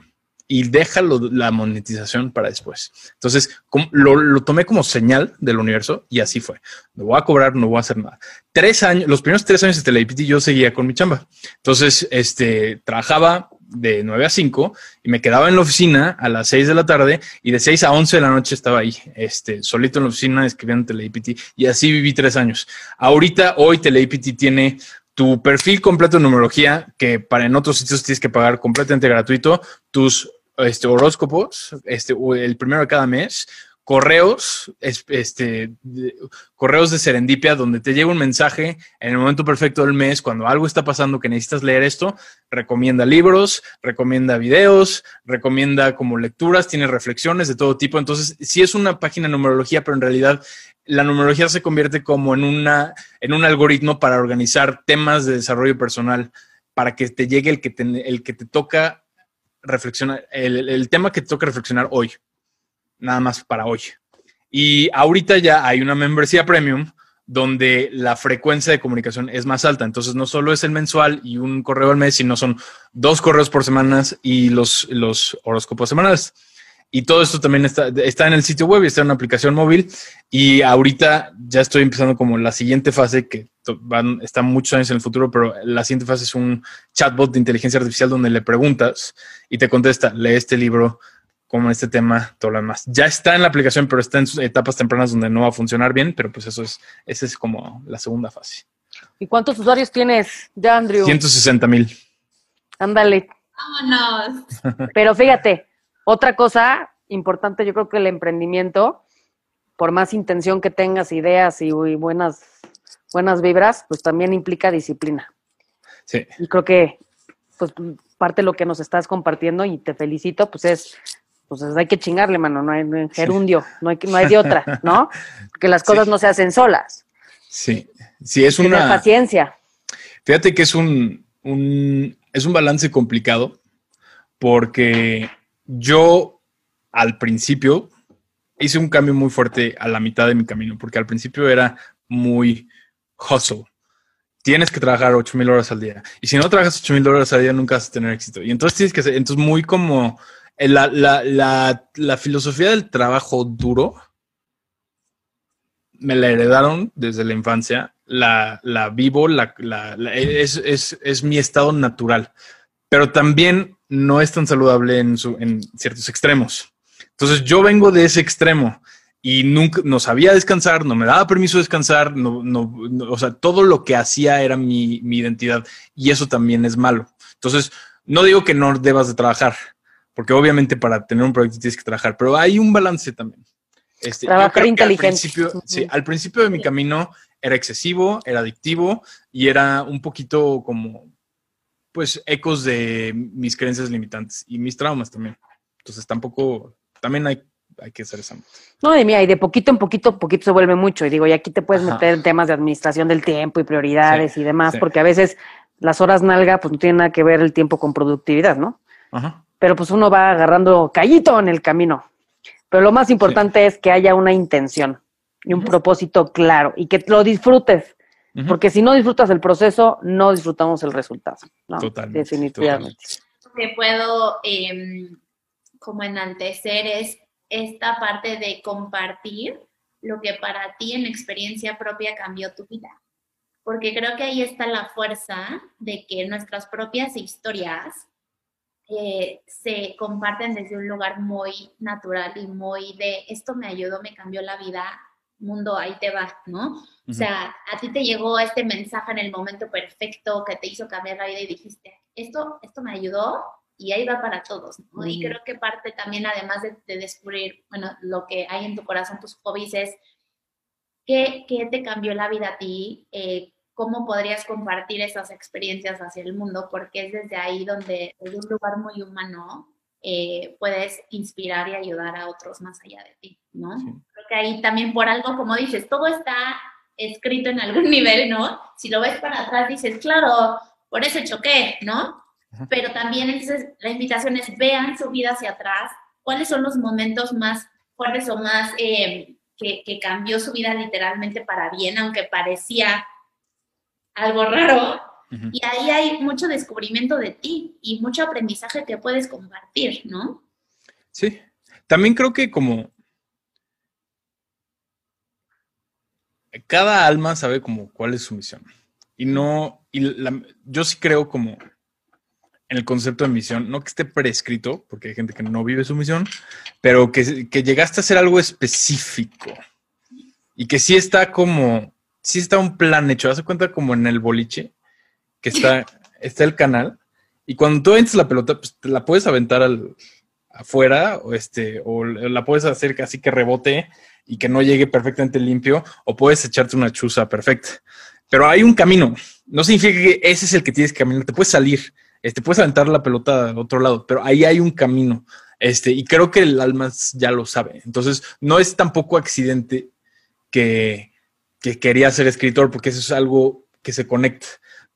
y déjalo la monetización para después. Entonces, lo tomé como señal del universo y así fue. No voy a cobrar, no voy a hacer nada. Tres años, los primeros tres años de Telepiti yo seguía con mi chamba. Entonces, este, trabajaba de 9 a 5 y me quedaba en la oficina a las 6 de la tarde y de 6 a 11 de la noche estaba ahí, este, solito en la oficina escribiendo Telepiti y así viví tres años. Ahorita, hoy Telepiti tiene tu perfil completo de numerología, que para en otros sitios tienes que pagar completamente gratuito, tus este, horóscopos, este, el primero de cada mes, correos, es- este, correos de serendipia donde te llega un mensaje en el momento perfecto del mes, cuando algo está pasando que necesitas leer esto, recomienda libros, recomienda videos, recomienda como lecturas, tiene reflexiones de todo tipo. Entonces, sí es una página de numerología, pero en realidad la numerología se convierte como en, una, en un algoritmo para organizar temas de desarrollo personal, para que te llegue el que te, el que te toca reflexionar, el, el tema que te toca reflexionar hoy, nada más para hoy. Y ahorita ya hay una membresía premium donde la frecuencia de comunicación es más alta. Entonces no solo es el mensual y un correo al mes, sino son dos correos por semana y los, los horóscopos semanales. Y todo esto también está, está en el sitio web y está en una aplicación móvil. Y ahorita ya estoy empezando como la siguiente fase, que van, está muchos años en el futuro, pero la siguiente fase es un chatbot de inteligencia artificial donde le preguntas y te contesta, lee este libro, como este tema, todo lo demás. Ya está en la aplicación, pero está en sus etapas tempranas donde no va a funcionar bien, pero pues eso es, esa es como la segunda fase.
¿Y cuántos usuarios tienes ya, Andrew?
160 mil.
Ándale.
Vámonos.
Pero fíjate, otra cosa importante, yo creo que el emprendimiento, por más intención que tengas, ideas y, y buenas, buenas vibras, pues también implica disciplina.
Sí,
Y creo que, pues, parte de lo que nos estás compartiendo, y te felicito, pues es, pues es- hay que chingarle, mano, no hay, no hay gerundio, no hay, que- no hay de otra, ¿no? Porque las cosas
Sí.
no se hacen solas.
sí. Sí, es
Tener
una.
paciencia.
Fíjate que es un, un- es un balance complicado porque yo al principio hice un cambio muy fuerte a la mitad de mi camino, porque al principio era muy hustle. Tienes que trabajar 8 mil horas al día. Y si no trabajas 8 mil horas al día, nunca vas a tener éxito. Y entonces tienes que ser, entonces muy como eh, la, la, la, la filosofía del trabajo duro me la heredaron desde la infancia, la, la vivo, la, la- la- es, es, es mi estado natural, pero también no es tan saludable en, su, en ciertos extremos. Entonces yo vengo de ese extremo y nunca no sabía descansar, no me daba permiso de descansar, no, no, no- o sea, todo lo que hacía era mi, mi identidad y eso también es malo. Entonces, no digo que no debas de trabajar, porque obviamente para tener un proyecto tienes que trabajar, pero hay un balance también. Este,
Trabajar inteligente.
Al principio, sí, al principio de mi camino era excesivo, era adictivo y era un poquito como, pues, ecos de mis creencias limitantes y mis traumas también. Entonces tampoco, también hay, hay que hacer esa.
No, y mira, y de poquito en poquito, poquito se vuelve mucho. Y digo, y aquí te puedes
Ajá.
meter en temas de administración del tiempo y prioridades y demás,
sí.
porque a veces las horas nalga, pues no tiene nada que ver el tiempo con productividad, ¿no?
Ajá.
Pero pues uno va agarrando callito en el camino. Pero lo más importante es que haya una intención y un propósito claro y que lo disfrutes. Porque si no disfrutas el proceso, no disfrutamos el resultado. ¿no?
Totalmente.
Definitivamente.
que puedo em, como enaltecer es esta parte de compartir lo que para ti en experiencia propia cambió tu vida. Porque creo que ahí está la fuerza de que nuestras propias historias eh, se comparten desde un lugar muy natural y muy de esto me ayudó, me cambió la vida, mundo, ahí te va, ¿no? O sea, a ti te llegó este mensaje en el momento perfecto que te hizo cambiar la vida y dijiste, esto, esto me ayudó y ahí va para todos, ¿no? Y creo que parte también, además de, descubrir, bueno, lo que hay en tu corazón, tus hobbies, es qué, qué te cambió la vida a ti, eh, cómo podrías compartir esas experiencias hacia el mundo, porque es desde ahí donde, desde un lugar muy humano, eh, puedes inspirar y ayudar a otros más allá de ti, ¿no? Creo que ahí también por algo, como dices, todo está escrito en algún nivel, ¿no? Si lo ves para atrás, dices, claro, por ese choqué, ¿no? Pero también entonces la invitación es vean su vida hacia atrás, cuáles son los momentos más fuertes o más eh, que, que cambió su vida literalmente para bien, aunque parecía algo raro. Y ahí hay mucho descubrimiento de ti y mucho aprendizaje que puedes compartir, ¿no?
Sí. También creo que como cada alma sabe como cuál es su misión. Y no, y yo sí creo como en el concepto de misión, no que esté prescrito, porque hay gente que no vive su misión, pero que, que llegaste a hacer algo específico y que sí está como, sí está un plan hecho. Haz cuenta como en el boliche, que está, está el canal, y cuando tú aventas la pelota, pues te la puedes aventar al, afuera, o este, o la puedes hacer así que rebote y que no llegue perfectamente limpio, o puedes echarte una chuza perfecta. Pero hay un camino. No significa que ese es el que tienes que caminar. Te puedes salir, este, puedes aventar la pelota al otro lado, pero ahí hay un camino. Este, y creo que el alma ya lo sabe. Entonces, no es tampoco accidente que, que quería ser escritor, porque eso es algo que se conecta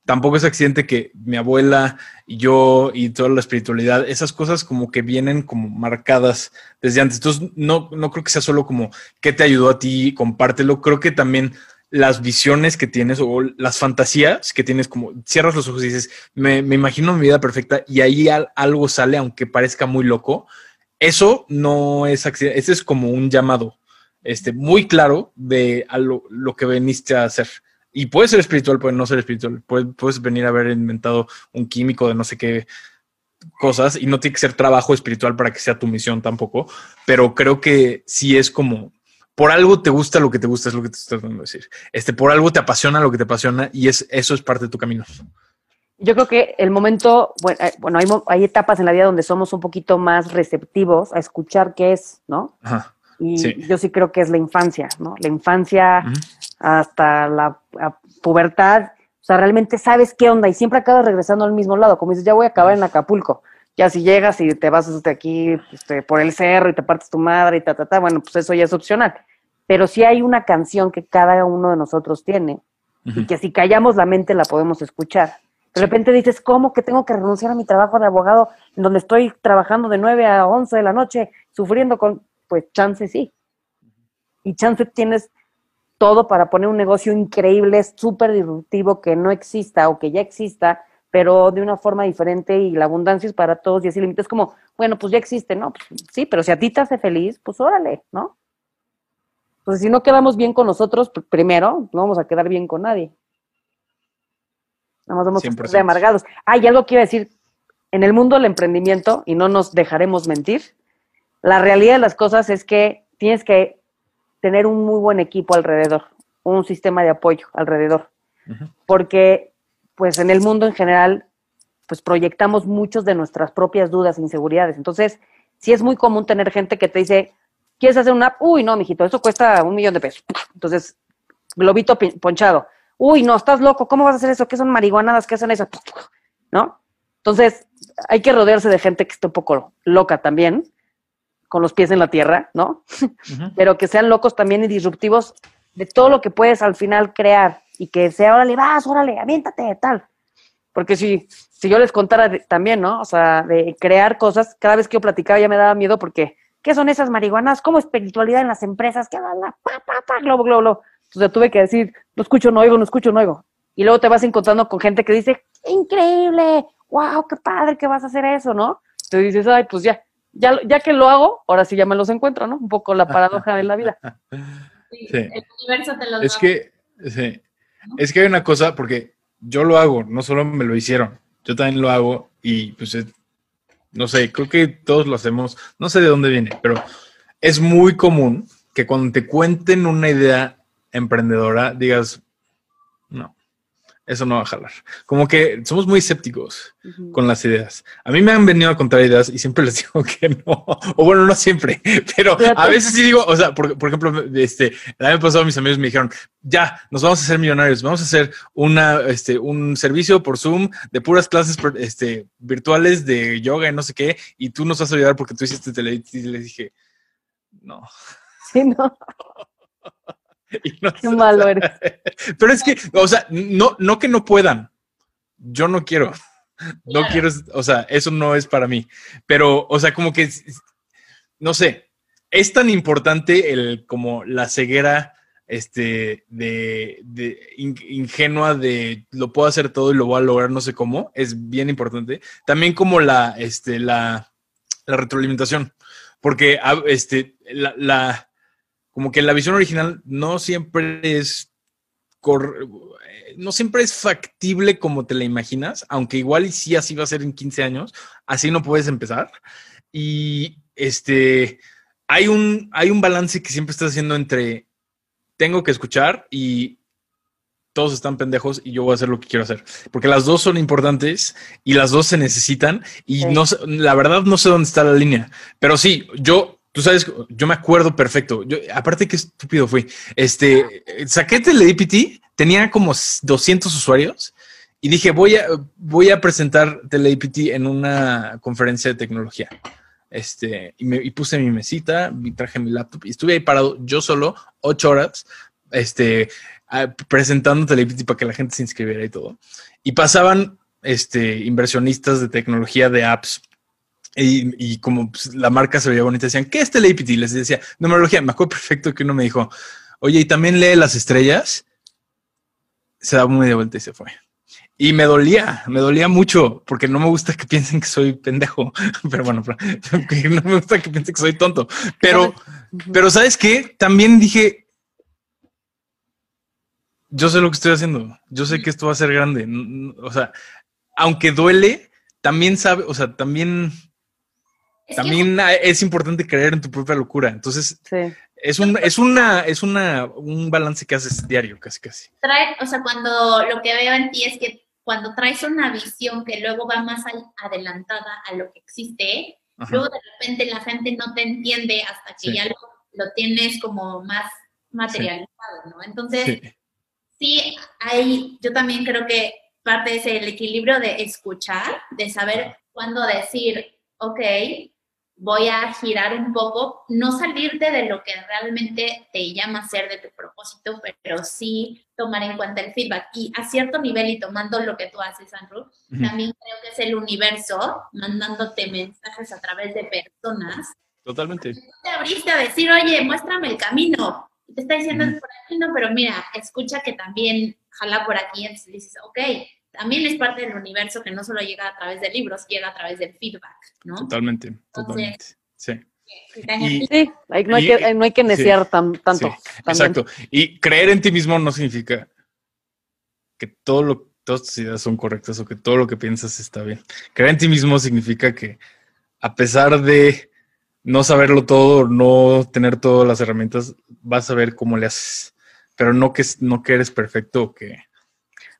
tampoco es accidente que mi abuela y yo y toda la espiritualidad, esas cosas como que vienen como marcadas desde antes. Entonces, no, no creo que sea solo como qué te ayudó a ti, compártelo. Creo que también las visiones que tienes o las fantasías que tienes, como cierras los ojos y dices, me, me imagino mi vida perfecta y ahí algo sale, aunque parezca muy loco. Eso no es accidente, ese es como un llamado este, muy claro de a lo, lo que veniste a hacer. Y puede ser espiritual, puede no ser espiritual. puedes venir a haber inventado un químico de no sé qué cosas y no tiene que ser trabajo espiritual para que sea tu misión tampoco. Pero creo que sí es como por algo te gusta lo que te gusta, es lo que te estoy tratando de decir. Este, por algo te apasiona lo que te apasiona y es, eso es parte de tu camino.
Yo creo que el momento, bueno, eh, bueno hay, hay, etapas en la vida donde somos un poquito más receptivos a escuchar qué es, ¿no? Ajá. Y yo sí creo que es la infancia, ¿no? La infancia hasta la, pubertad, o sea, realmente sabes qué onda y siempre acabas regresando al mismo lado, como dices, ya voy a acabar en Acapulco. Ya si llegas y te vas hasta aquí este, por el cerro y te partes tu madre y ta, ta, ta, bueno, pues eso ya es opcional. Pero sí hay una canción que cada uno de nosotros tiene y que si callamos la mente la podemos escuchar. De repente dices, ¿cómo que tengo que renunciar a mi trabajo de abogado donde estoy trabajando de 9 a 11 de la noche, sufriendo con pues chance sí. Y chance tienes todo para poner un negocio increíble, súper disruptivo, que no exista o que ya exista, pero de una forma diferente y la abundancia es para todos y así límites como, bueno, pues ya existe, ¿no? Pues, sí, pero si a ti te hace feliz, pues órale, ¿no? Pues si no quedamos bien con nosotros, primero, no vamos a quedar bien con nadie. Nada más vamos a estar amargados. Ah, y algo quiero decir, en el mundo del emprendimiento, y no nos dejaremos mentir, la realidad de las cosas es que tienes que tener un muy buen equipo alrededor, un sistema de apoyo alrededor, porque pues en el mundo en general pues proyectamos muchos de nuestras propias dudas e inseguridades. Entonces, sí es muy común tener gente que te dice, ¿quieres hacer una app? Uy, no, mijito, eso cuesta un millón de pesos. Entonces, globito ponchado. Uy, no, estás loco, ¿cómo vas a hacer eso? ¿Qué son marihuanadas? ¿Qué hacen eso? ¿No? Entonces, hay que rodearse de gente que esté un poco loca también, con los pies en la tierra, ¿no? Pero que sean locos también y disruptivos de todo lo que puedes al final crear y que sea, órale, vas, órale, aviéntate, tal. Porque si, si yo les contara también, ¿no? O sea, de crear cosas, cada vez que yo platicaba ya me daba miedo porque ¿qué son esas marihuanas? ¿Cómo espiritualidad en las empresas? ¿Qué la, la, pa, pa, pa, globo, globo, globo? Entonces tuve que decir, no escucho, no oigo, no escucho, no oigo. Y luego te vas encontrando con gente que dice, increíble, wow, qué padre que vas a hacer eso, ¿no? Entonces dices, ay, pues ya, ya, ya que lo hago, ahora sí ya me los encuentro, ¿no? Un poco la paradoja de la vida.
Sí, El universo te los
Es que, sí. Es que hay una cosa, porque yo lo hago, no solo me lo hicieron, yo también lo hago y pues es- no sé, creo que todos lo hacemos, no sé de dónde viene, pero es muy común que cuando te cuenten una idea emprendedora digas, eso no va a jalar. Como que somos muy escépticos con las ideas. A mí me han venido a contar ideas y siempre les digo que no. O bueno, no siempre, pero a veces sí digo, o sea, por, por ejemplo, este, el año pasado mis amigos me dijeron, ya, nos vamos a hacer millonarios, vamos a hacer una, este, un servicio por Zoom de puras clases este, virtuales de yoga y no sé qué, y tú nos vas a ayudar porque tú hiciste tele. Y les dije, no.
Sí, ¿no?
No
Qué malo eres.
Pero es que, o sea, no, no que no puedan. Yo no quiero. No
Claro.
quiero, o sea, eso no es para mí. Pero, o sea, como que, no sé, es tan importante el, como la ceguera, este, de, de in- ingenua de lo puedo hacer todo y lo voy a lograr, no sé cómo, es bien importante. También como la, este, la, la retroalimentación, porque, ah, este, la, la- como que la visión original no siempre es cor- no siempre es factible como te la imaginas, aunque igual y sí así va a ser en 15 años, así no puedes empezar. Y este hay un, hay un balance que siempre estás haciendo entre tengo que escuchar y todos están pendejos y yo voy a hacer lo que quiero hacer. Porque las dos son importantes y las dos se necesitan y
Sí.
no la verdad no sé dónde está la línea. Pero sí, yo, tú sabes, yo me acuerdo perfecto. Yo, aparte qué estúpido fui. Este, saqué TeleDPT, tenía como 200 usuarios y dije, voy a, voy a presentar TeleDPT en una conferencia de tecnología. Este, y, me, puse mi mesita, traje mi laptop y estuve ahí parado yo solo ocho horas, este, presentando TeleDPT para que la gente se inscribiera y todo. Y pasaban, este, inversionistas de tecnología de apps y, y como pues, la marca se veía bonita, decían, ¿qué es TeleDPT? Les decía, numerología. Me acuerdo perfecto que uno me dijo, oye, ¿y también lee las estrellas? Se daba media vuelta y se fue. Y me dolía, me dolía mucho, porque no me gusta que piensen que soy pendejo. Pero bueno, no me gusta que piensen que soy tonto. Pero, pero ¿sabes qué? También dije, yo sé lo que estoy haciendo. Yo sé que esto va a ser grande. O sea, aunque duele, también sabe, o sea, también,
Es
también es importante creer en tu propia locura. Entonces,
Sí.
es un, es una, es una, un balance que haces diario, casi, casi.
trae, o sea, cuando lo que veo en ti es que cuando traes una visión que luego va más al- adelantada a lo que existe,
Ajá.
luego de repente la gente no te entiende hasta que
Sí.
ya lo, lo tienes como más materializado, ¿no? Entonces,
Sí.
sí, hay, yo también creo que parte es el equilibrio de escuchar, de saber cuándo decir, ok, voy a girar un poco, no salirte de lo que realmente te llama a ser de tu propósito, pero sí tomar en cuenta el feedback. Y a cierto nivel y tomando lo que tú haces, Andrew,
Ujú.
también creo que es el universo mandándote mensajes a través de personas
Totalmente.
te abriste a decir, oye, muéstrame el camino. Te está diciendo,
Ujú.
es por aquí, no, pero mira, escucha que también jala por aquí. Entonces dices, ok, también es parte del universo que no solo llega a través de libros, llega a través del feedback, ¿no?
Totalmente, totalmente. Sí. Y-
Sí, hay- no, hay
Y-
que, no hay que neciar tan, tanto.
Sí. Exacto. Y creer en ti mismo no significa que todo lo, todas tus ideas son correctas o que todo lo que piensas está bien. Creer en ti mismo significa que a pesar de no saberlo todo, no tener todas las herramientas, vas a ver cómo le haces. Pero no que, no que eres perfecto o que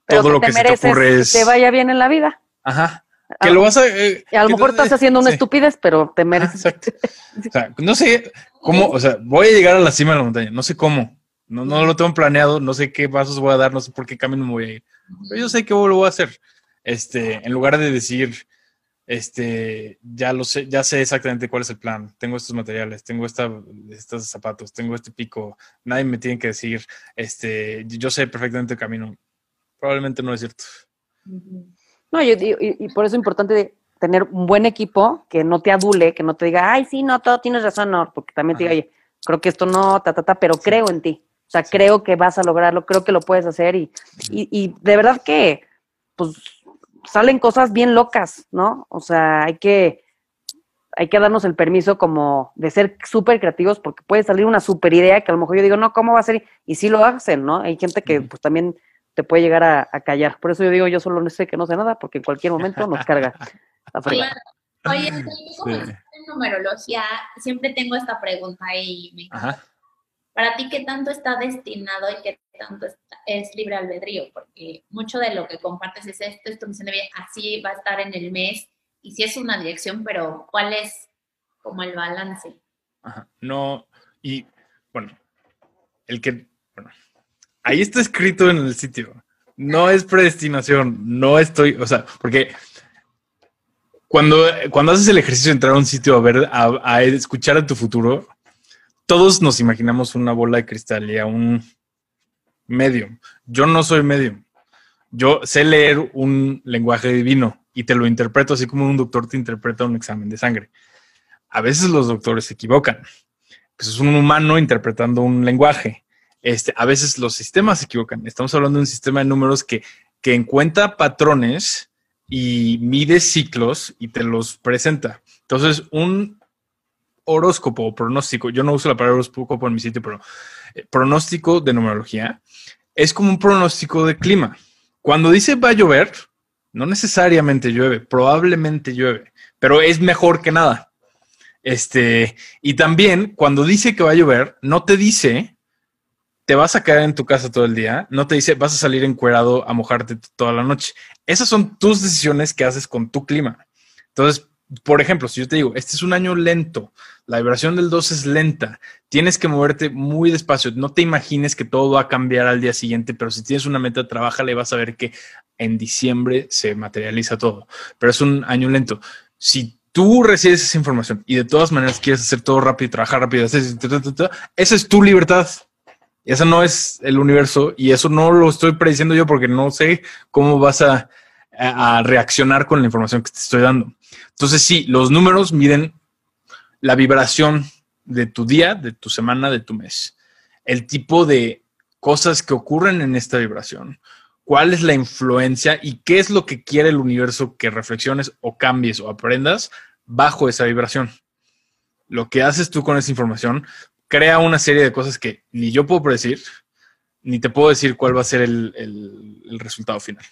Pero
todo lo
te
que se te
mereces
ocurre es...
te vaya bien en la vida.
Ajá. Que
A-
lo vas a... eh,
a lo
que-
mejor estás haciendo una
sí.
estupidez, pero te mereces.
Exacto. O sea, no sé cómo, o sea, voy a llegar a la cima de la montaña, no sé cómo, no, no lo tengo planeado, no sé qué pasos voy a dar, no sé por qué camino me voy a ir, pero yo sé que lo voy a hacer. Este, en lugar de decir, este, ya lo sé, ya sé exactamente cuál es el plan, tengo estos materiales, tengo esta, estos zapatos, tengo este pico, nadie me tiene que decir, este, yo sé perfectamente el camino. Probablemente no es cierto.
No, y, y- y por eso es importante de tener un buen equipo que no te adule, que no te diga, ay, sí, no, todo tienes razón, no, porque también te diga, oye, creo que esto no, ta, ta, ta, pero creo en ti. O sea, creo que vas a lograrlo, creo que lo puedes hacer y, y, y de verdad que, pues, salen cosas bien locas, ¿no? O sea, hay que, hay que darnos el permiso como de ser súper creativos porque puede salir una super idea que a lo mejor yo digo, no, ¿cómo va a ser? Y sí lo hacen, ¿no? Hay gente que pues también te puede llegar a, callar. Por eso yo digo, yo solo no sé que no sé nada porque en cualquier momento nos carga.
Oye, oye en numerología, siempre tengo esta pregunta y me Para ti, ¿qué tanto está destinado y qué tanto es libre albedrío? Porque mucho de lo que compartes es esto, esto me suena bien, así va a estar en el mes y si es una dirección, pero ¿cuál es como el balance?
Ajá, no, y bueno, el que, ahí está escrito en el sitio, no es predestinación, no estoy, o sea, porque cuando, cuando haces el ejercicio de entrar a un sitio a ver, a, escuchar a tu futuro, todos nos imaginamos una bola de cristal y a un medium. Yo no soy medium. Yo sé leer un lenguaje divino y te lo interpreto así como un doctor te interpreta un examen de sangre. A veces los doctores se equivocan. Pues es un humano interpretando un lenguaje. Este, a veces los sistemas se equivocan. Estamos hablando de un sistema de números que, que encuentra patrones y mide ciclos y te los presenta. Entonces, un horóscopo o pronóstico, yo no uso la palabra horóscopo en mi sitio, pero eh, pronóstico de numerología es como un pronóstico de clima. Cuando dice va a llover, no necesariamente llueve, probablemente llueve, pero es mejor que nada. Este, y también cuando dice que va a llover, no te dice te vas a quedar en tu casa todo el día, no te dice vas a salir encuerado a mojarte toda la noche. Esas son tus decisiones que haces con tu clima. Entonces, por ejemplo, si yo te digo, este es un año lento, la vibración del 2 es lenta, tienes que moverte muy despacio, no te imagines que todo va a cambiar al día siguiente, pero si tienes una meta, le vas a ver que en diciembre se materializa todo, pero es un año lento. Si tú recibes esa información y de todas maneras quieres hacer todo rápido y trabajar rápido, esa es tu libertad. Esa no es el universo y eso no lo estoy prediciendo yo porque no sé cómo vas a, a reaccionar con la información que te estoy dando. Entonces, sí, los números miden la vibración de tu día, de tu semana, de tu mes. El tipo de cosas que ocurren en esta vibración cuál es la influencia y qué es lo que quiere el universo que reflexiones o cambies o aprendas bajo esa vibración. Lo que haces tú con esa información crea una serie de cosas que ni yo puedo predecir, ni te puedo decir cuál va a ser el, resultado final.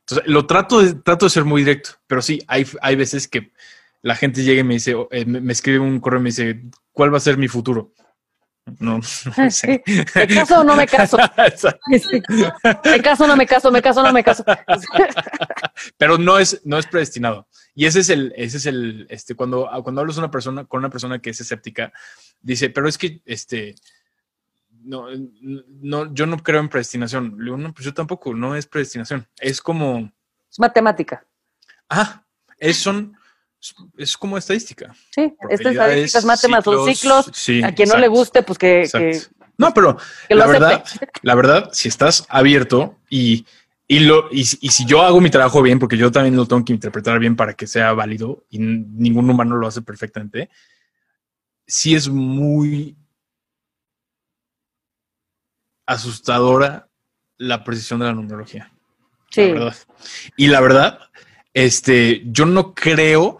Entonces, lo trato de, trato de ser muy directo, pero sí, hay, hay veces que la gente llega y me dice, eh, me escribe un correo y me dice, ¿cuál va a ser mi futuro? No,
no sé. ¿Me caso o no me caso? ¿Me caso o no me caso? ¿Me caso o no me caso?
Pero no es, no es predestinado. Y ese es el, ese es el, este, cuando, cuando hablas una persona, con una persona que es escéptica, dice, pero es que, este, no, no, yo no creo en predestinación. Le digo, no, pues yo tampoco, no es predestinación. Es como...
Es matemática.
Ah, es, son, es como estadística.
Sí, estas estadísticas, matemáticas, son ciclos. a quien no le guste, pues que,
no, pero la verdad, la verdad, si estás abierto y, y lo y, si yo hago mi trabajo bien, porque yo también lo tengo que interpretar bien para que sea válido y ningún humano lo hace perfectamente, sí es muy asustadora la precisión de la numerología. Sí. Y la verdad, este, yo no creo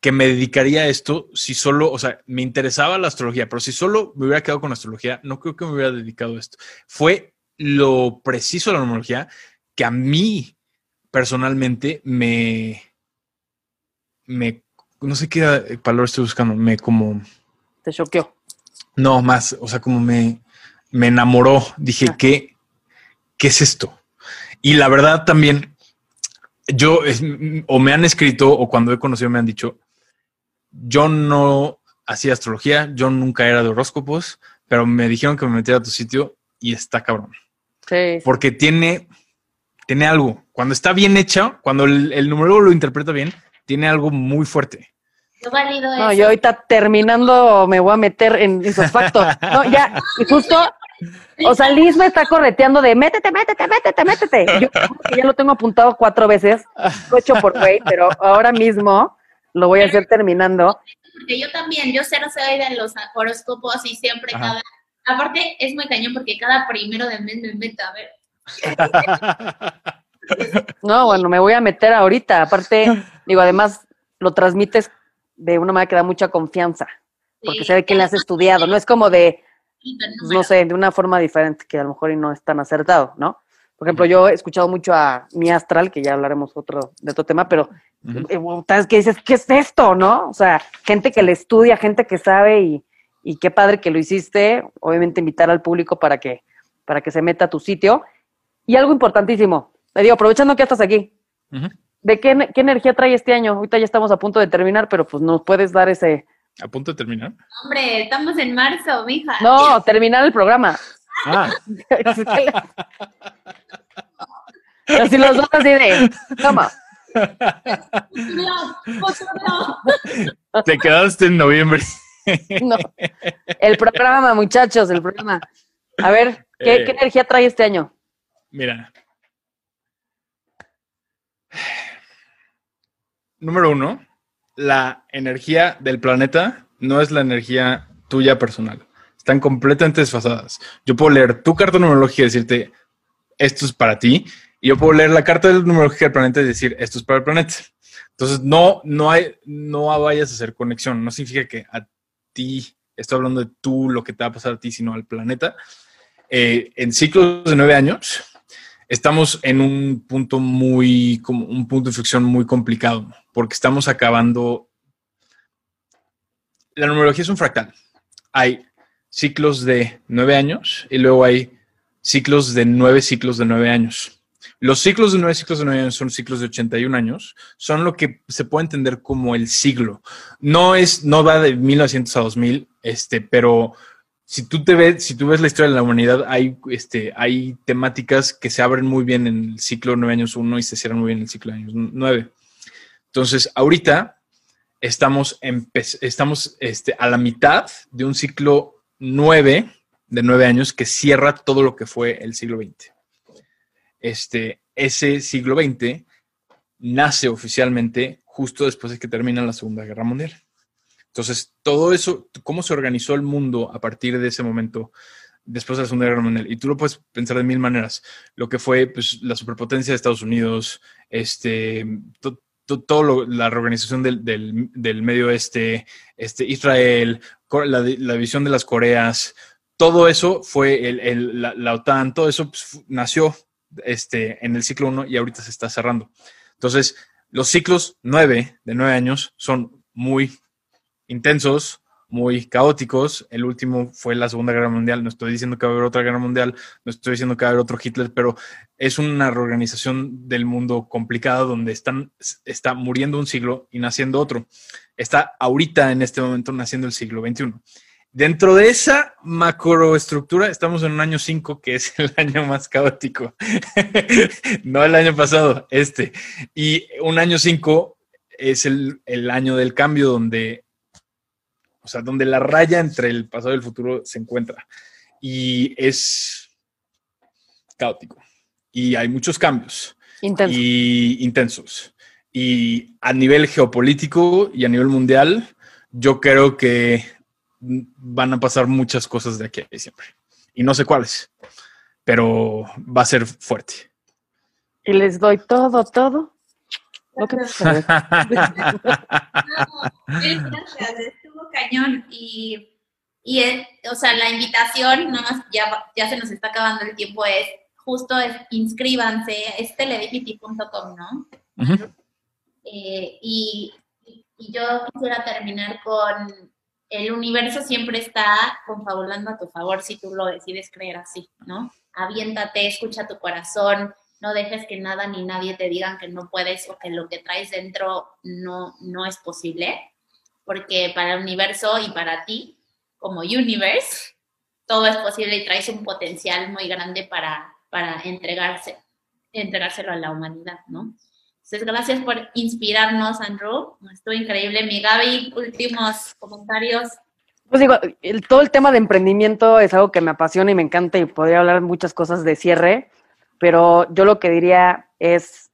que me dedicaría a esto si solo, o sea, me interesaba la astrología, pero si solo me hubiera quedado con la astrología, no creo que me hubiera dedicado a esto. Fue lo preciso de la numerología que a mí personalmente me, me, no sé qué palabra estoy buscando, me como...
Te choqueó.
No, más, o sea, como me, me enamoró. Dije, ah. ¿qué, ¿qué es esto? Y la verdad también yo o me han escrito o cuando he conocido me han dicho, yo no hacía astrología, yo nunca era de horóscopos, pero me dijeron que me metiera a tu sitio y está cabrón. Sí. Porque tiene, tiene algo. Cuando está bien hecho, cuando el, el número lo interpreta bien, tiene algo muy fuerte.
Yo valido
no, yo ahorita terminando me voy a meter en esos factos. No, ya, y justo O sea, Liz me está correteando de métete, métete, métete, métete. Yo ya lo tengo apuntado cuatro veces, lo he hecho por güey, pero ahora mismo lo voy a hacer terminando.
Porque yo también, yo cero soy de los horóscopos y siempre cada... Aparte, es muy cañón porque cada primero de mes me meto a ver.
No, bueno, me voy a meter ahorita. Aparte, digo, además lo transmites de una manera que da mucha confianza, porque se ve que le has estudiado. No es como de, no sé, de una forma diferente, que a lo mejor y no es tan acertado, ¿no? Por ejemplo, yo he escuchado mucho a mi astral, que ya hablaremos otro, de otro tema, pero uh que dices, ¿qué es esto, no? O sea, gente que le estudia, gente que sabe y, y qué padre que lo hiciste. Obviamente invitar al público para que, para que se meta a tu sitio. Y algo importantísimo, le digo, aprovechando que estás aquí, ¿de qué, qué, energía trae este año? Ahorita ya estamos a punto de terminar, pero pues nos puedes dar ese...
¿A punto de terminar?
Hombre, estamos en marzo, mija.
No, terminar el programa. Ah. Así los dos así de, toma.
Te quedaste en noviembre.
No. El programa, muchachos, el programa. A ver, ¿qué, ¿qué, eh. energía trae este año?
Mira. Número uno, la energía del planeta no es la energía tuya personal. Están completamente desfasadas. Yo puedo leer tu carta numerología y decirte, esto es para ti. Y yo puedo leer la carta de numerología del planeta y decir, esto es para el planeta. Entonces, no, no, hay, no vayas a hacer conexión. No significa que a ti, estoy hablando de tú, lo que te va a pasar a ti, sino al planeta. Eh, en ciclos de nueve años, estamos en un punto muy, como un punto de inflexión muy complicado, porque estamos acabando. La numerología es un fractal. Hay ciclos de nueve años y luego hay ciclos de nueve ciclos de nueve años. Los ciclos de nueve ciclos de nueve años son ciclos de 81 años, son lo que se puede entender como el siglo. No es, no va de 1900 a 2000, este, pero si tú te ves, si tú ves la historia de la humanidad, hay, este, hay temáticas que se abren muy bien en el ciclo nueve años uno y se cierran muy bien en el ciclo de años nueve. Entonces, ahorita estamos, estamos este, a la mitad de un ciclo nueve de nueve años que cierra todo lo que fue el siglo XX este, ese siglo XX nace oficialmente justo después de que termina la Segunda Guerra Mundial. Entonces, todo eso, cómo se organizó el mundo a partir de ese momento, después de la Segunda Guerra Mundial, y tú lo puedes pensar de mil maneras, lo que fue pues, la superpotencia de Estados Unidos, este, toda la reorganización del, del, medio oeste, este, Israel, la, la, división de las Coreas, todo eso fue el, la, la, OTAN, todo eso pues, nació este, en el ciclo 1 y ahorita se está cerrando. Entonces, los ciclos 9 de 9 años son muy intensos, muy caóticos. El último fue la Segunda Guerra Mundial. No estoy diciendo que va a haber otra guerra mundial, no estoy diciendo que va a haber otro Hitler, pero es una reorganización del mundo complicada donde están, está muriendo un siglo y naciendo otro. Está ahorita en este momento naciendo el siglo XXI. Dentro de esa macroestructura, estamos en un año 5, que es el año más caótico. no el año pasado, este. Y un año 5 es el, el, año del cambio donde, o sea, donde la raya entre el pasado y el futuro se encuentra. Y es caótico. Y hay muchos cambios.
Intensos.
Y intensos. Y a nivel geopolítico y a nivel mundial, yo creo que van a pasar muchas cosas de aquí a siempre. Y no sé cuáles, pero va a ser fuerte.
Y les doy todo, todo. Lo que
gracias, cañón. Y, y o sea, la invitación, nada más ya, ya se nos está acabando el tiempo, es justo es inscríbanse, es teledifity.com, ¿no? Eh, y, y yo quisiera terminar con el universo siempre está confabulando a tu favor si tú lo decides creer así, ¿no? Aviéntate, escucha tu corazón, no dejes que nada ni nadie te digan que no puedes o que lo que traes dentro no, no es posible, porque para el universo y para ti, como universe, todo es posible y traes un potencial muy grande para, para entregarse, entregárselo a la humanidad, ¿no? Entonces, gracias por inspirarnos, Andrew. Estuvo increíble. Mi Gaby, últimos comentarios.
Pues digo, el- todo el tema de emprendimiento es algo que me apasiona y me encanta y podría hablar muchas cosas de cierre, pero yo lo que diría es,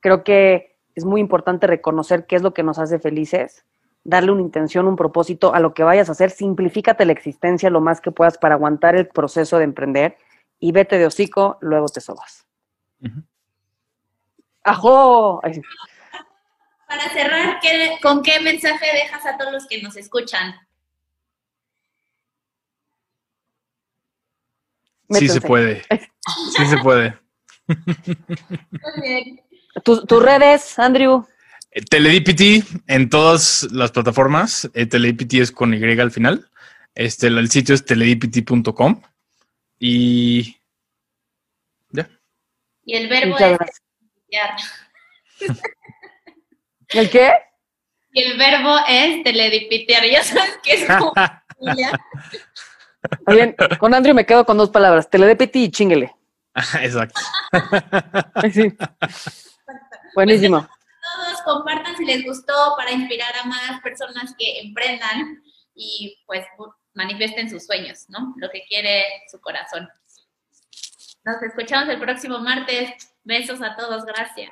creo que es muy importante reconocer qué es lo que nos hace felices, darle una intención, un propósito a lo que vayas a hacer, simplifícate la existencia lo más que puedas para aguantar el proceso de emprender y vete de hocico, luego te sobas. ¡Ajo! Ay.
Para cerrar, ¿qué- ¿con qué mensaje dejas a todos los que nos escuchan?
Sí se puede. Sí se puede.
Muy bien.
¿Tus, tus redes, Andrew?
Eh, TeleDPT en todas las plataformas. Eh, TeleDPT es con Y al final. Este, el sitio es teledpt.com. Y ya.
Y el verbo
Muchas
es
gracias.
teledipitear.
¿El qué?
Y el verbo es teledipitear. Ya sabes que es como...
Bien, con Andrew me quedo con dos palabras, teledepiti y chinguele.
Exacto.
Sí. Buenísimo.
Todos compartan si les gustó para inspirar a más personas que emprendan y pues manifiesten sus sueños, ¿no? Lo que quiere su corazón. Nos escuchamos el próximo martes. Besos a todos. Gracias.